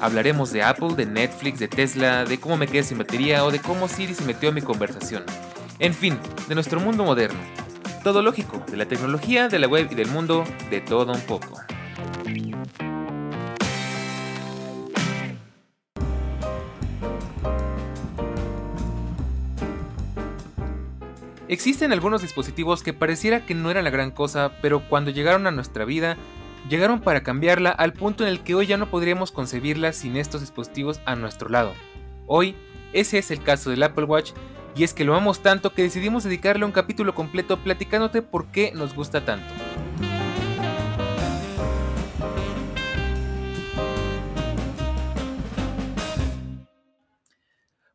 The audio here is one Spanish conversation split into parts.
Hablaremos de Apple, de Netflix, de Tesla, de cómo me quedé sin batería o de cómo Siri se metió en mi conversación. En fin, de nuestro mundo moderno. Todo lógico, de la tecnología, de la web y del mundo, de todo un poco. Existen algunos dispositivos que pareciera que no eran la gran cosa, pero cuando llegaron a nuestra vida, llegaron para cambiarla al punto en el que hoy ya no podríamos concebirla sin estos dispositivos a nuestro lado. Hoy, ese es el caso del Apple Watch y es que lo amamos tanto que decidimos dedicarle un capítulo completo platicándote por qué nos gusta tanto.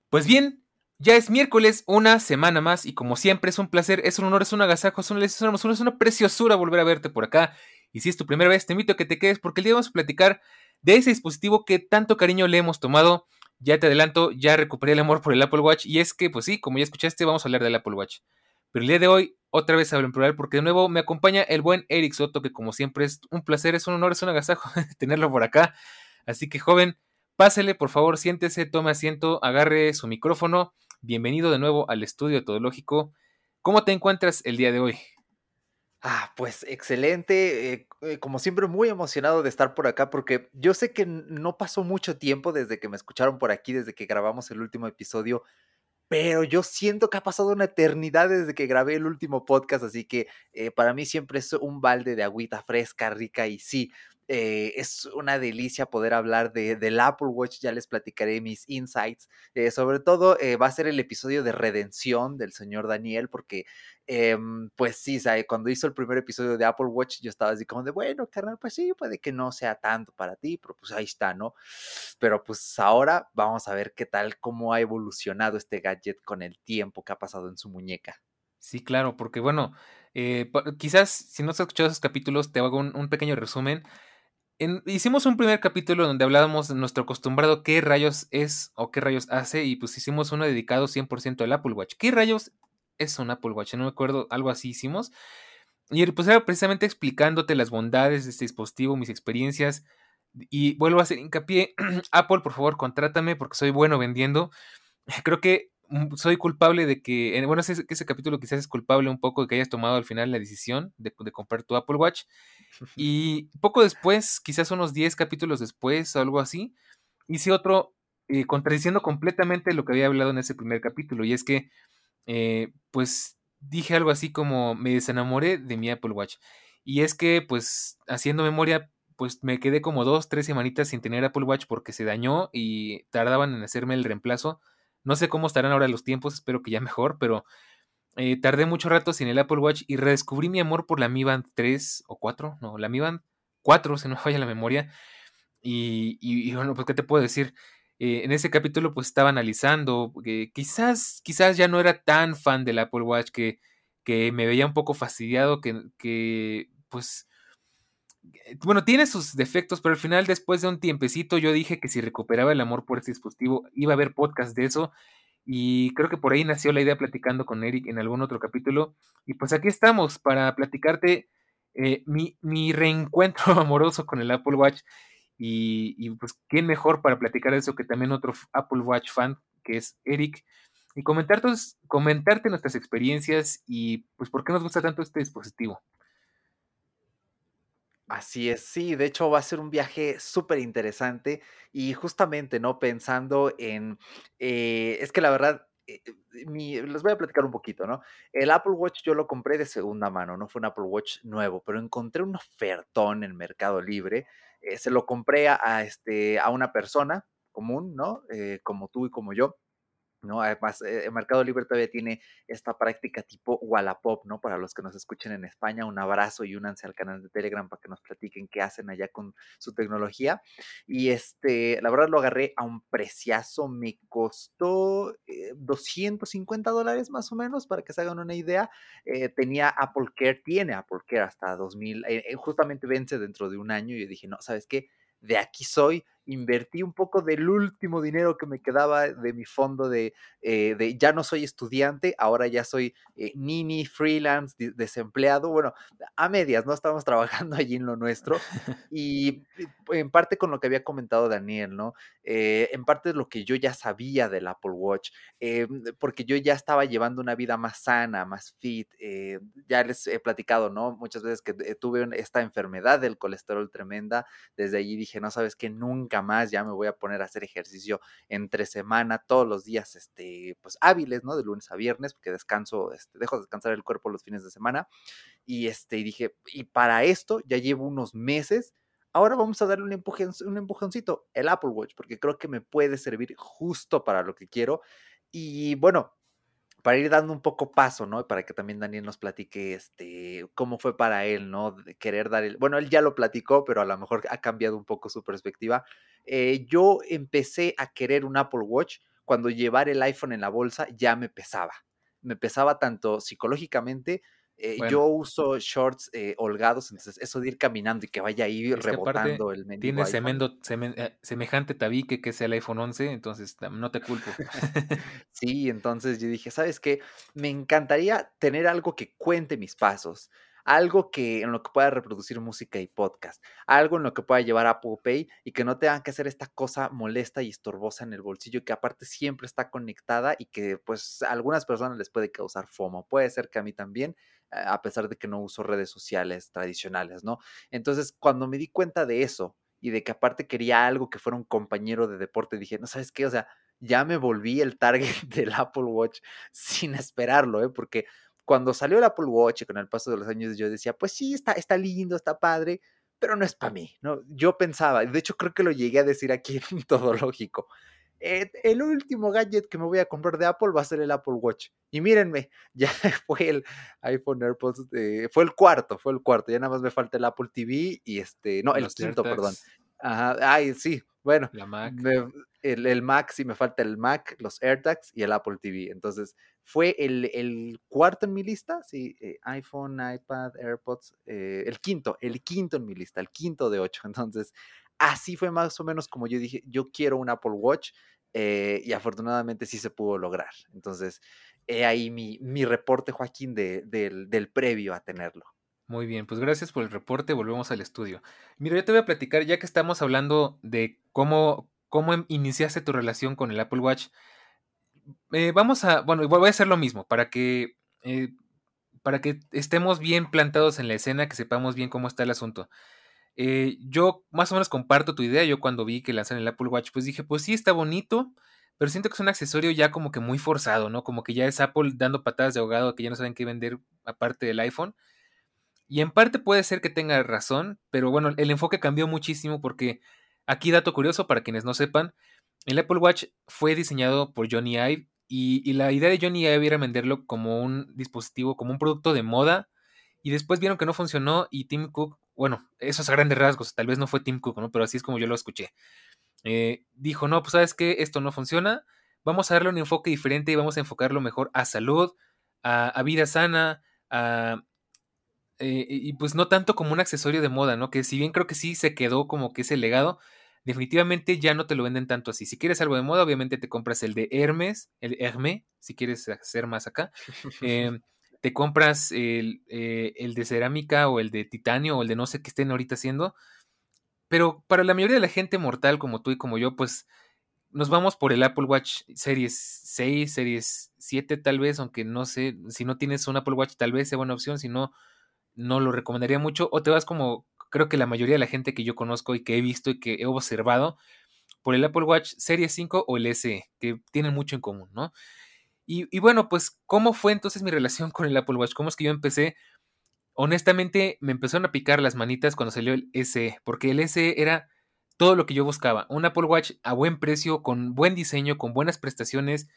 Pues bien, ya es miércoles, una semana más, y como siempre es un placer, es un honor, es un agasajo, es una, es una preciosura volver a verte por acá. Y si es tu primera vez, te invito a que te quedes porque el día vamos a platicar de ese dispositivo que tanto cariño le hemos tomado ya te adelanto, ya recuperé el amor por el Apple Watch y es que, pues sí, como ya escuchaste, vamos a hablar del Apple Watch. Pero el día de hoy, otra vez hablo en plural porque de nuevo me acompaña el buen Eric Soto, que como siempre es un placer, es un honor, es un agasajo tenerlo por acá. Así que, joven, pásele, por favor, siéntese, tome asiento, agarre su micrófono. Bienvenido de nuevo al estudio Todológico. ¿Cómo te encuentras el día de hoy? Ah, pues excelente. Eh, eh, como siempre, muy emocionado de estar por acá porque yo sé que no pasó mucho tiempo desde que me escucharon por aquí, desde que grabamos el último episodio, pero yo siento que ha pasado una eternidad desde que grabé el último podcast, así que eh, para mí siempre es un balde de agüita fresca, rica y sí, eh, es una delicia poder hablar de, del Apple Watch, ya les platicaré mis insights. Eh, sobre todo eh, va a ser el episodio de redención del señor Daniel, porque em, pues sí, cuando hizo el primer episodio de Apple Watch yo estaba así como de, bueno, carnal, pues sí, puede que no sea tanto para ti, pero pues ahí está, ¿no? Pero pues ahora vamos a ver qué tal, cómo ha evolucionado este gadget con el tiempo que ha pasado en su muñeca. Sí, claro, porque bueno, quizás si no has escuchado esos capítulos, te hago un pequeño resumen hicimos un primer capítulo donde hablábamos de nuestro acostumbrado qué rayos es o qué rayos hace y pues hicimos uno dedicado 100% al Apple Watch. ¿Qué rayos es un Apple Watch? No me acuerdo, algo así hicimos. Y pues era precisamente explicándote las bondades de este dispositivo, mis experiencias. Y vuelvo a hacer hincapié, Apple, por favor, contrátame porque soy bueno vendiendo. Creo que soy culpable de que, bueno, ese, ese capítulo quizás es culpable un poco de que hayas tomado al final la decisión de, de comprar tu Apple Watch. Y poco después, quizás unos 10 capítulos después o algo así, hice otro eh, contradiciendo completamente lo que había hablado en ese primer capítulo. Y es que, eh, pues, dije algo así como me desenamoré de mi Apple Watch. Y es que, pues, haciendo memoria, pues me quedé como dos, tres semanitas sin tener Apple Watch porque se dañó y tardaban en hacerme el reemplazo. No sé cómo estarán ahora los tiempos, espero que ya mejor, pero eh, tardé mucho rato sin el Apple Watch y redescubrí mi amor por la Mi Band 3 o 4, no, la Mi Band 4, se no falla la memoria. Y, bueno, pues, ¿qué te puedo decir? Eh, en ese capítulo, pues estaba analizando que quizás, quizás ya no era tan fan del Apple Watch, que, que me veía un poco fastidiado, que, que pues, eh, bueno, tiene sus defectos, pero al final, después de un tiempecito, yo dije que si recuperaba el amor por este dispositivo, iba a haber podcast de eso y creo que por ahí nació la idea platicando con Eric en algún otro capítulo. Y pues aquí estamos para platicarte eh, mi, mi, reencuentro amoroso con el Apple Watch. Y, pues, ¿quién mejor para platicar eso que también otro Apple Watch fan, que es Eric? Y comentarte, comentarte nuestras experiencias y pues por qué nos gusta tanto este dispositivo. Así es, sí, de hecho va a ser un viaje súper interesante y justamente, ¿no? Pensando en, eh, es que la verdad, eh, eh, les voy a platicar un poquito, ¿no? El Apple Watch yo lo compré de segunda mano, no fue un Apple Watch nuevo, pero encontré un ofertón en Mercado Libre, se lo compré a, este, a una persona común, ¿no? como tú y como yo ¿no? Además, eh, Mercado Libre todavía tiene esta práctica tipo Wallapop, ¿no? Para los que nos escuchen en España, un abrazo y únanse al canal de Telegram para que nos platiquen qué hacen allá con su tecnología. Y este, la verdad lo agarré a un preciazo, me costó 250 eh, dólares más o menos, para que se hagan una idea. Eh, tenía Apple Care, tiene Apple Care hasta 2000, justamente vence dentro de un año y dije, no, ¿sabes qué? De aquí soy, invertí un poco del último dinero que me quedaba de mi fondo de, eh, de ya no soy estudiante, ahora ya soy eh, nini, freelance, desempleado, bueno, a medias, ¿no? Estamos trabajando allí en lo nuestro y en parte con lo que había comentado Daniel, ¿no? Eh, en parte de lo que yo ya sabía del Apple Watch, porque yo ya estaba llevando una vida más sana, más fit, ya les he platicado, ¿no? Muchas veces que tuve esta enfermedad del colesterol tremenda, desde allí dije, no sabes que nunca más, ya me voy a poner a hacer ejercicio entre semana, todos los días, este, pues hábiles, ¿no? De lunes a viernes, porque descanso, este, dejo descansar el cuerpo los fines de semana. Y este, dije, y para esto ya llevo unos meses. Ahora vamos a darle un, un empujoncito, el Apple Watch, porque creo que me puede servir justo para lo que quiero. Y bueno, para ir dando un poco paso, ¿no? Para que también Daniel nos platique este, cómo fue para él, ¿no? Querer dar el... Bueno, él ya lo platicó, pero a lo mejor ha cambiado un poco su perspectiva. Eh, yo empecé a querer un Apple Watch cuando llevar el iPhone en la bolsa ya me pesaba. Me pesaba tanto psicológicamente eh, yo uso shorts eh, holgados, entonces eso de ir caminando y que vaya ahí rebotando el mendigo Tiene semendo, eh, semejante tabique que es el iPhone 11, entonces no te culpo. sí, entonces yo dije, ¿sabes qué? Me encantaría tener algo que cuente mis pasos algo que en lo que pueda reproducir música y podcast, algo en lo que pueda llevar Apple Pay y que no tengan que hacer esta cosa molesta y estorbosa en el bolsillo que aparte siempre está conectada y que pues a algunas personas les puede causar FOMO. Puede ser que a mí también, a pesar de que no uso redes sociales tradicionales, ¿no? Entonces, cuando me di cuenta de eso y de que aparte quería algo que fuera un compañero de deporte, dije, no sabes qué, o sea, ya me volví el target del Apple Watch sin esperarlo, ¿eh? Porque cuando salió el Apple Watch con el paso de los años yo decía, pues sí, está, está lindo, está padre, pero no es para mí, ¿no? Yo pensaba, de hecho creo que lo llegué a decir aquí en Todo Lógico, eh, el último gadget que me voy a comprar de Apple va a ser el Apple Watch. Y mírenme, ya fue el iPhone AirPods, fue el cuarto, fue el cuarto, ya nada más me falta el Apple TV y este, no, el quinto, perdón. Ajá, ay, sí, bueno, el, Mac, sí me falta el Mac, los AirTags y el Apple TV. Entonces, fue el, cuarto en mi lista, sí, eh, iPhone, iPad, AirPods, eh, el quinto, el quinto en mi lista, el quinto de ocho. Entonces, así fue más o menos como yo dije, yo quiero un Apple Watch eh, y afortunadamente sí se pudo lograr. Entonces, he ahí mi, mi reporte, Joaquín, del, del previo a tenerlo. Muy bien, pues gracias por el reporte, volvemos al estudio. Mira, yo te voy a platicar, ya que estamos hablando de cómo, cómo em, iniciaste tu relación con el Apple Watch, eh, vamos a, bueno, voy a hacer lo mismo, para que, eh, para que estemos bien plantados en la escena, que sepamos bien cómo está el asunto. Eh, yo más o menos comparto tu idea, yo cuando vi que lanzaron el Apple Watch, pues dije, pues sí, está bonito, pero siento que es un accesorio ya como que muy forzado, ¿no? Como que ya es Apple dando patadas de ahogado, que ya no saben qué vender aparte del iPhone. Y en parte puede ser que tenga razón, pero bueno, el enfoque cambió muchísimo porque aquí dato curioso para quienes no sepan, el Apple Watch fue diseñado por Johnny Ive y, la idea de Johnny Ive era venderlo como un dispositivo, como un producto de moda y después vieron que no funcionó y Tim Cook, bueno, eso es a grandes rasgos, tal vez no fue Tim Cook, ¿no? Pero así es como yo lo escuché. Eh, dijo, no, pues sabes que esto no funciona, vamos a darle un enfoque diferente y vamos a enfocarlo mejor a salud, a vida sana, a, eh, y pues no tanto como un accesorio de moda, ¿no? Que si bien creo que sí se quedó como que ese legado, definitivamente ya no te lo venden tanto así. Si quieres algo de moda, obviamente te compras el de Hermes, el Hermé, si quieres hacer más acá. Em, te compras el, eh, el, de cerámica o el de titanio o el de no sé qué estén ahorita haciendo. Pero para la mayoría de la gente mortal como tú y como yo, pues nos vamos por el Apple Watch Series 6, Series 7 tal vez, aunque no sé, si no tienes un Apple Watch tal vez sea buena opción, si no no lo recomendaría mucho. O te vas como creo que la mayoría de la gente que yo conozco y que he visto y que he observado por el Apple Watch Series 5 o el SE, que tienen mucho en común, ¿no? Y, bueno, pues, ¿cómo fue entonces mi relación con el Apple Watch? ¿Cómo es que yo empecé? Honestamente, me empezaron a picar las manitas cuando salió el SE, porque el SE era todo lo que yo buscaba. Un Apple Watch a buen precio, con buen diseño, con buenas prestaciones,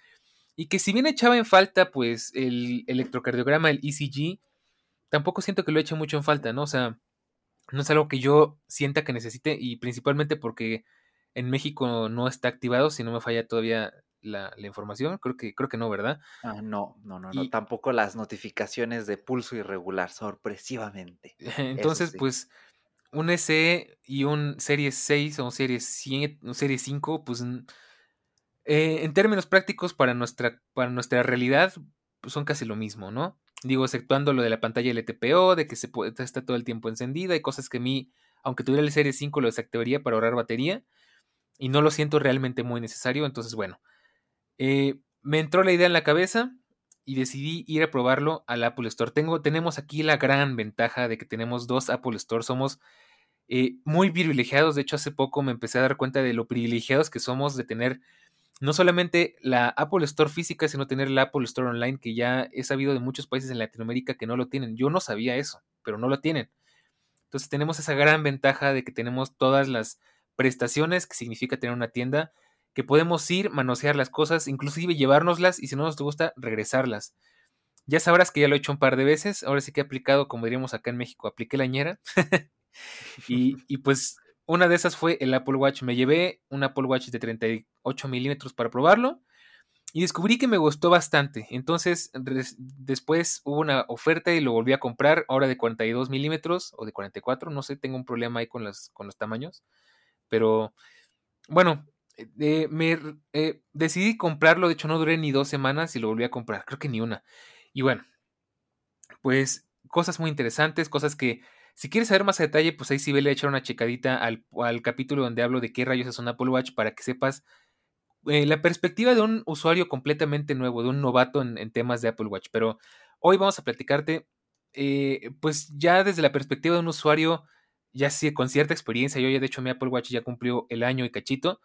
y que si bien echaba en falta pues el electrocardiograma, el ECG, tampoco siento que lo eche mucho en falta, ¿no? O sea, no es algo que yo sienta que necesite y principalmente porque en México no está activado, si no me falla todavía la, información, creo que, creo que no, ¿verdad? Ah, no, no, no, no, tampoco las notificaciones de pulso irregular, sorpresivamente. Entonces, pues, un SE y un Series 6 o un Series 100, un Series 5, pues, eh, en términos prácticos para nuestra, para nuestra realidad, pues son casi lo mismo, ¿no? Digo, exceptuando lo de la pantalla LTPO, de que se puede, está todo el tiempo encendida, y cosas que a mí, aunque tuviera el Series 5, lo desactivaría para ahorrar batería, y no lo siento realmente muy necesario, entonces, bueno, eh, me entró la idea en la cabeza y decidí ir a probarlo al Apple Store. Tengo, tenemos aquí la gran ventaja de que tenemos dos Apple Store. Somos eh, muy privilegiados. De hecho, hace poco me empecé a dar cuenta de lo privilegiados que somos de tener no solamente la Apple Store física, sino tener la Apple Store online, que ya he sabido de muchos países en Latinoamérica que no lo tienen. Yo no sabía eso, pero no lo tienen. Entonces tenemos esa gran ventaja de que tenemos todas las prestaciones que significa tener una tienda que podemos ir, manosear las cosas, inclusive llevárnoslas y si no nos gusta, regresarlas. Ya sabrás que ya lo he hecho un par de veces, ahora sí que he aplicado, como diríamos acá en México, apliqué la ñera. y, y, pues una de esas fue el Apple Watch. Me llevé un Apple Watch de 38 milímetros para probarlo y descubrí que me gustó bastante. Entonces después hubo una oferta y lo volví a comprar, ahora de 42 milímetros o de 44, no sé, tengo un problema ahí con, con los tamaños. Pero bueno, eh, me eh, decidí comprarlo, de hecho no duré ni dos semanas y lo volví a comprar, creo que ni una. Y bueno, pues cosas muy interesantes, cosas que si quieres saber más a detalle, pues ahí sí vele a echar una checadita al, capítulo donde hablo de qué rayos es un Apple Watch para que sepas eh, la perspectiva de un usuario completamente nuevo, de un novato en, temas de Apple Watch. Pero hoy vamos a platicarte, pues ya desde la perspectiva de un usuario, ya sí, con cierta experiencia, yo ya de hecho mi Apple Watch ya cumplió el año y cachito.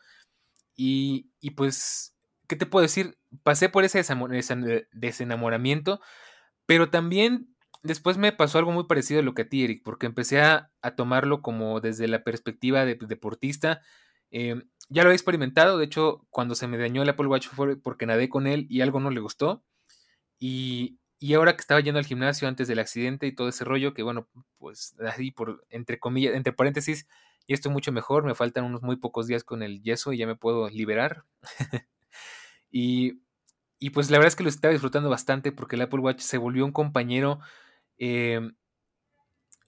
Y, pues, ¿qué te puedo decir? Pasé por ese desenamoramiento, pero también después me pasó algo muy parecido a lo que a ti, Eric, porque empecé a, tomarlo como desde la perspectiva de deportista. Em, ya lo he experimentado, de hecho, cuando se me dañó el Apple Watch fue porque nadé con él y algo no le gustó. Y, y ahora que estaba yendo al gimnasio antes del accidente y todo ese rollo, que bueno, pues así por, entre comillas, entre paréntesis, y estoy mucho mejor, me faltan unos muy pocos días con el yeso y ya me puedo liberar. y, y, pues la verdad es que lo estaba disfrutando bastante porque el Apple Watch se volvió un compañero em,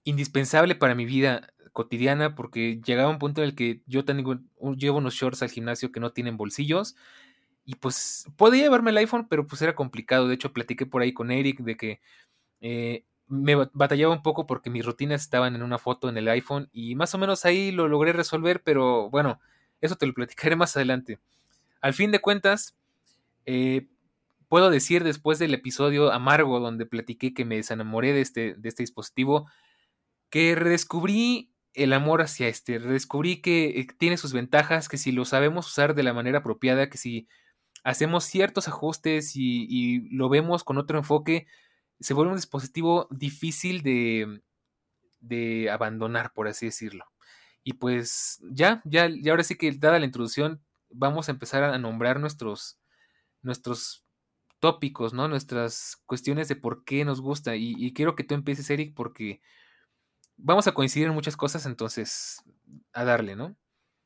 indispensable para mi vida cotidiana porque llegaba un punto en el que yo tengo, llevo unos shorts al gimnasio que no tienen bolsillos y pues podía llevarme el iPhone, pero pues era complicado. De hecho, platiqué por ahí con Eric de que eh, me batallaba un poco porque mis rutinas estaban en una foto en el iPhone y más o menos ahí lo logré resolver, pero bueno, eso te lo platicaré más adelante. Al fin de cuentas, eh, puedo decir después del episodio amargo donde platiqué que me desenamoré de este, de este dispositivo, que redescubrí el amor hacia este, redescubrí que eh, tiene sus ventajas, que si lo sabemos usar de la manera apropiada, que si hacemos ciertos ajustes y lo vemos con otro enfoque, se vuelve un dispositivo difícil de, de abandonar, por así decirlo. Y pues ya, ya, y ahora sí que dada la introducción, vamos a empezar a nombrar nuestros, nuestros tópicos, ¿no? Nuestras cuestiones de por qué nos gusta. Y, quiero que tú empieces, Eric, porque vamos a coincidir en muchas cosas, entonces, a darle, ¿no?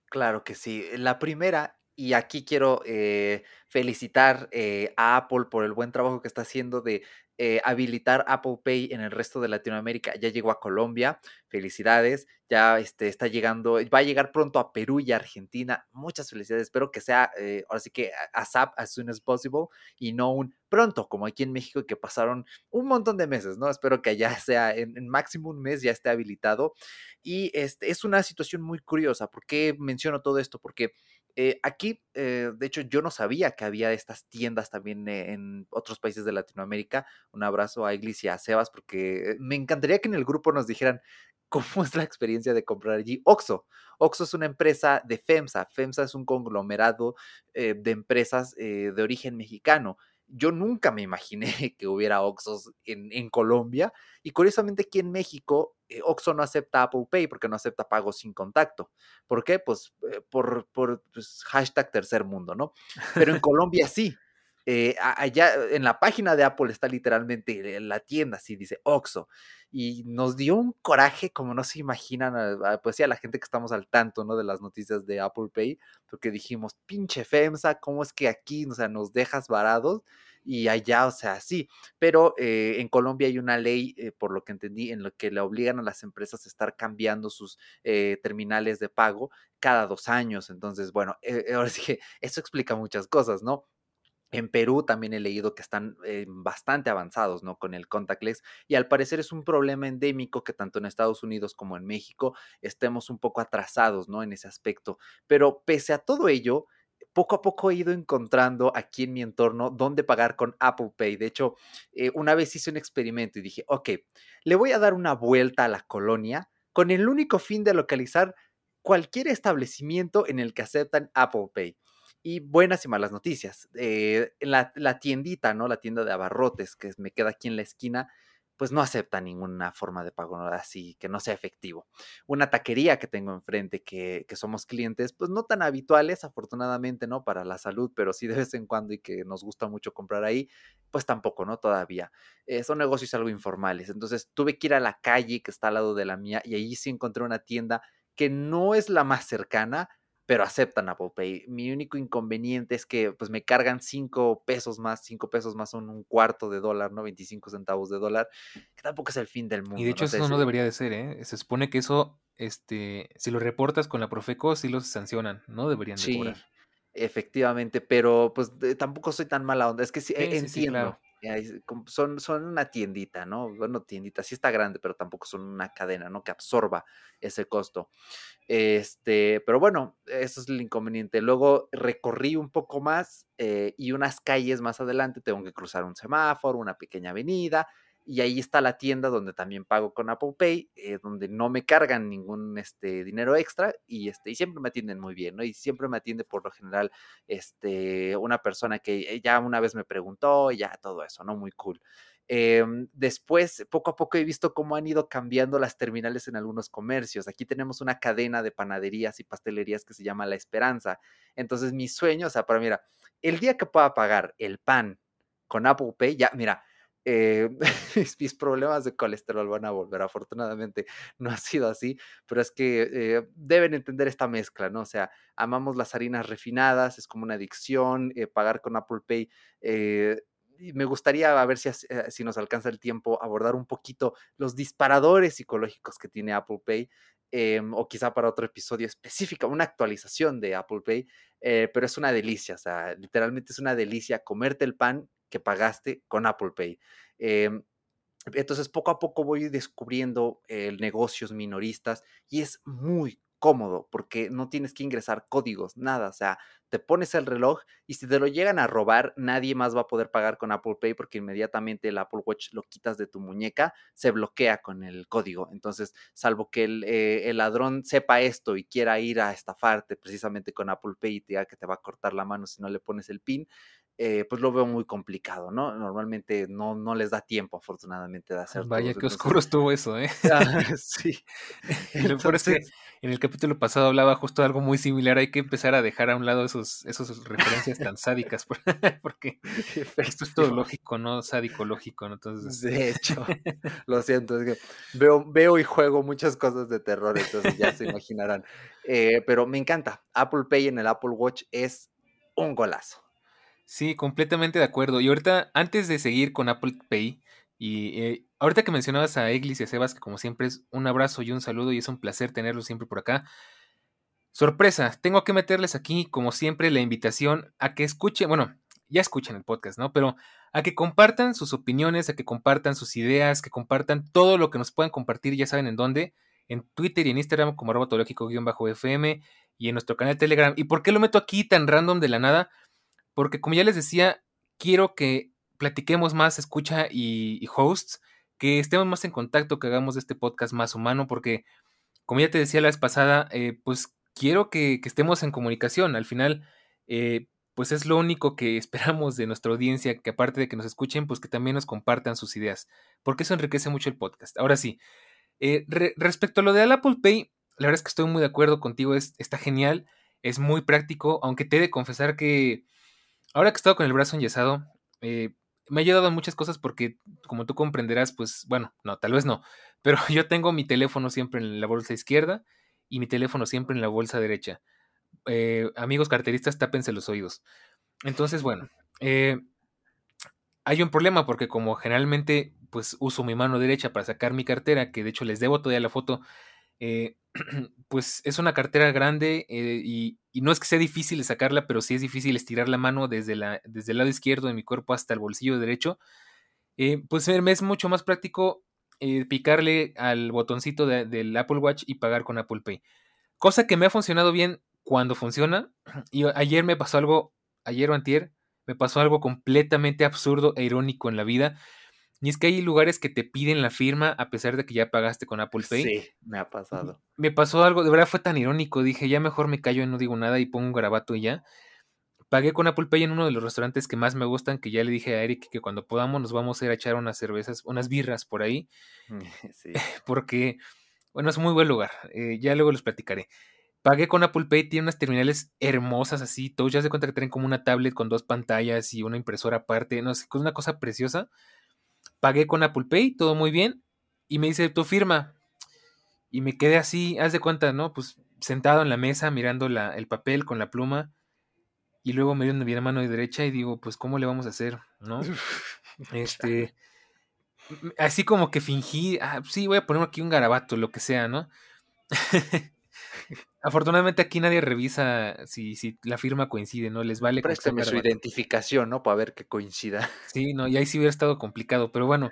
Claro que sí. La primera y aquí quiero eh, felicitar eh, a Apple por el buen trabajo que está haciendo de eh, habilitar Apple Pay en el resto de Latinoamérica. Ya llegó a Colombia, felicidades. Ya este, está llegando, va a llegar pronto a Perú y Argentina. Muchas felicidades. Espero que sea, ahora sí que ASAP, as soon as possible, y no un pronto, como aquí en México, que pasaron un montón de meses, ¿no? Espero que allá sea en, en máximo un mes ya esté habilitado. Y este, es una situación muy curiosa. ¿Por qué menciono todo esto? Porque eh, aquí, eh, de hecho, yo no sabía que había estas tiendas también eh, en otros países de Latinoamérica. Un abrazo a Iglis y a Sebas, porque me encantaría que en el grupo nos dijeran cómo es la experiencia de comprar allí. Oxo. Oxo es una empresa de FEMSA. FEMSA es un conglomerado de empresas de origen mexicano yo nunca me imaginé que hubiera Oxos en, Colombia y curiosamente aquí en México eh, Oxo no acepta Apple Pay porque no acepta pagos sin contacto. ¿Por qué? Pues eh, por, por pues, hashtag tercer mundo, ¿no? Pero en Colombia sí. Eh, allá en la página de Apple está literalmente la tienda, así dice Oxo. Y nos dio un coraje como no se imaginan, pues sí, a la gente que estamos al tanto, ¿no? De las noticias de Apple Pay, porque dijimos, pinche FEMSA, ¿cómo es que aquí, o sea, nos dejas varados? y allá, o sea, sí, pero eh, en Colombia hay una ley, eh, por lo que entendí, en lo que le obligan a las empresas a estar cambiando sus terminales de pago cada dos años. Entonces, bueno, ahora sí que eso explica muchas cosas, ¿no? En Perú también he leído que están eh, bastante avanzados, ¿no? Con el contactless y al parecer es un problema endémico que tanto en Estados Unidos como en México estemos un poco atrasados, ¿no? En ese aspecto. Pero pese a todo ello, poco a poco he ido encontrando aquí en mi entorno dónde pagar con Apple Pay. De hecho, eh, una vez hice un experimento y dije, ok, le voy a dar una vuelta a la colonia con el único fin de localizar cualquier establecimiento en el que aceptan Apple Pay y buenas y malas noticias. Eh, la, tiendita, ¿no? La tienda de abarrotes que me queda aquí en la esquina, pues no acepta ninguna forma de pago así que no sea efectivo. Una taquería que tengo enfrente, que, que, somos clientes, pues no tan habituales, afortunadamente, ¿no? Para la salud, pero sí de vez en cuando y que nos gusta mucho comprar ahí, pues tampoco, ¿no? Todavía. Eh, son negocios algo informales. Entonces tuve que ir a la calle que está al lado de la mía y ahí sí encontré una tienda que no es la más cercana, pero aceptan Apple Pay. Mi único inconveniente es que pues me cargan 5 pesos más, 5 pesos más son un cuarto de dólar, ¿no? 25 centavos de dólar, que tampoco es el fin del mundo. Y de hecho eso no debería de ser, ¿eh? Se supone que eso, este, si lo reportas con la Profeco, sí los sancionan, ¿no? Deberían de sí, Efectivamente, pero pues tampoco soy tan mala onda, es que sí, e, entiendo. Son, son una tiendita, ¿no? Bueno, tiendita, sí está grande, pero tampoco son una cadena, ¿no? Que absorba ese costo. Este, pero bueno, eso es el inconveniente. Luego recorrí un poco más eh, y unas calles más adelante tengo que cruzar un semáforo, una pequeña avenida, y ahí está la tienda donde también pago con Apple Pay, eh, donde no me cargan ningún este, dinero extra y, este, y siempre me atienden muy bien, ¿no? Y siempre me atiende por lo general este, una persona que ya una vez me preguntó, ya todo eso, ¿no? Muy cool. Em, después, poco a poco he visto cómo han ido cambiando las terminales en algunos comercios. Aquí tenemos una cadena de panaderías y pastelerías que se llama La Esperanza. Entonces, mi sueño, o sea, para mira, el día que pueda pagar el pan con Apple Pay, ya, mira, eh, mis, problemas de colesterol van a volver. Afortunadamente no ha sido así, pero es que eh, deben entender esta mezcla, ¿no? O sea, amamos las harinas refinadas, es como una adicción, eh, pagar con Apple Pay me gustaría a ver si, eh, si nos alcanza el tiempo abordar un poquito los disparadores psicológicos que tiene Apple Pay. O quizá para otro episodio específico, una actualización de Apple Pay, eh, pero es una delicia, o sea, literalmente es una delicia comerte el pan que pagaste con Apple Pay. Em, entonces, poco a poco voy descubriendo eh, negocios minoristas y es muy cómodo porque no tienes que ingresar códigos, nada, o sea, te pones el reloj y si te lo llegan a robar, nadie más va a poder pagar con Apple Pay porque inmediatamente el Apple Watch lo quitas de tu muñeca, se bloquea con el código. Entonces, salvo que el, eh, ladrón sepa esto y quiera ir a estafarte precisamente con Apple Pay y te diga que te va a cortar la mano si no le pones el PIN, eh, pues lo veo muy complicado, ¿no? Normalmente no, no les da tiempo, afortunadamente, de hacer Vaya, qué oscuro estuvo eso, ¿eh? sí. y lo en el capítulo pasado hablaba justo de algo muy similar. Hay que empezar a dejar a un lado esos, esos referencias tan sádicas, porque esto es todo lógico, ¿no? Sádico lógico, ¿no? Entonces... De hecho, lo siento, es que veo, veo y juego muchas cosas de terror, entonces ya se imaginarán. Eh, pero me encanta. Apple Pay en el Apple Watch es un golazo. Sí, completamente de acuerdo. Y ahorita, antes de seguir con Apple Pay, y eh, ahorita que mencionabas a Eglis y a Sebas, que como siempre es un abrazo y un saludo y es un placer tenerlos siempre por acá. Sorpresa, tengo que meterles aquí, como siempre, la invitación a que escuchen, bueno, ya escuchen el podcast, ¿no? Pero a que compartan sus opiniones, a que compartan sus ideas, que compartan todo lo que nos puedan compartir, ya saben en dónde, en Twitter y en Instagram como robotológico-fm y en nuestro canal de Telegram. ¿Y por qué lo meto aquí tan random de la nada? Porque como ya les decía, quiero que platiquemos más, escucha y, hosts, que estemos más en contacto, que hagamos este podcast más humano, porque como ya te decía la vez pasada, eh, pues quiero que, estemos en comunicación. Al final, eh, pues es lo único que esperamos de nuestra audiencia, que aparte de que nos escuchen, pues que también nos compartan sus ideas, porque eso enriquece mucho el podcast. Ahora sí, eh, respecto a lo de Apple Pay, la verdad es que estoy muy de acuerdo contigo, es, está genial, es muy práctico, aunque te he de confesar que ahora que he estado con el brazo enyesado, eh, me ha ayudado en muchas cosas porque, como tú comprenderás, pues, bueno, no, tal vez no, pero yo tengo mi teléfono siempre en la bolsa izquierda y mi teléfono siempre en la bolsa derecha. Eh, amigos carteristas, tápense los oídos. Entonces, bueno, eh, hay un problema porque como generalmente pues uso mi mano derecha para sacar mi cartera, que de hecho les debo todavía la foto, eh, pues es una cartera grande y, no es que sea difícil sacarla, pero sí es difícil estirar la mano desde, desde el lado izquierdo de mi cuerpo hasta el bolsillo derecho. pues me es mucho más práctico picarle al botoncito del Apple Watch y pagar con Apple Pay. Cosa que me ha funcionado bien cuando funciona. Y ayer me pasó algo, ayer o antier, me pasó algo completamente absurdo e irónico en la vida. Y es que hay lugares que te piden la firma a pesar de que ya pagaste con Apple Pay. Sí, me ha pasado. Me pasó algo, de verdad fue tan irónico. Dije, ya mejor me callo y no digo nada y pongo un garabato y ya. Pagué con Apple Pay en uno de los restaurantes que más me gustan, que ya le dije a Eric que cuando podamos nos vamos a ir a echar unas cervezas, unas birras por ahí. Sí. Porque, bueno, es un muy buen lugar. Eh, ya luego les platicaré. Pagué con Apple Pay, tiene unas terminales hermosas así, todos ya se cuenta que tienen como una tablet con dos pantallas y una impresora aparte, no sé, es una cosa preciosa. Pagué con Apple Pay, todo muy bien, y me dice, tu firma. Y me quedé así, haz de cuenta, ¿no? Pues sentado en la mesa mirando el papel con la pluma, y luego me dio mi mano de derecha y digo, pues, ¿cómo le vamos a hacer? ¿No? este, así como que fingí, ah, sí, voy a poner aquí un garabato, lo que sea, ¿no? Afortunadamente aquí nadie revisa si, si la firma coincide, ¿no? Les vale. Préstame su identificación, ¿no? Para ver que coincida. Sí, no, y ahí sí hubiera estado complicado, pero bueno,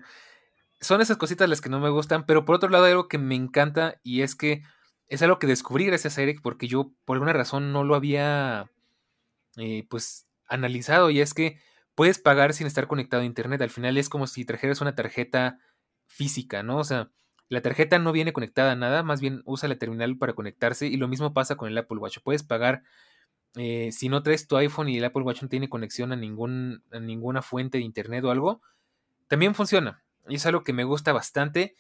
son esas cositas las que no me gustan, pero por otro lado hay algo que me encanta y es que es algo que descubrí gracias a Eric porque yo por alguna razón no lo había eh, pues analizado y es que puedes pagar sin estar conectado a internet, al final es como si trajeras una tarjeta física, ¿no? O sea, la tarjeta no viene conectada a nada, más bien usa la terminal para conectarse y lo mismo pasa con el Apple Watch. Puedes pagar eh, si no traes tu iPhone y el Apple Watch no tiene conexión a, ningún, a ninguna fuente de internet o algo, también funciona. Y es algo que me gusta bastante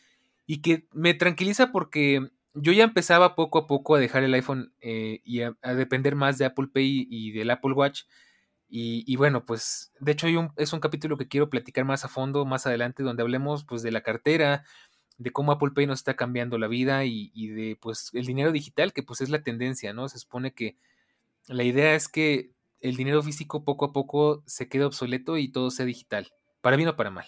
y que me tranquiliza porque yo ya empezaba poco a poco a dejar el iPhone eh, y a, depender más de Apple Pay y del Apple Watch. Y, bueno, pues de hecho es un capítulo que quiero platicar más a fondo más adelante donde hablemos pues de la cartera, de cómo Apple Pay nos está cambiando la vida y, de pues el dinero digital, que pues es la tendencia, ¿no? Se supone que la idea es que el dinero físico poco a poco se quede obsoleto y todo sea digital, para bien o para mal.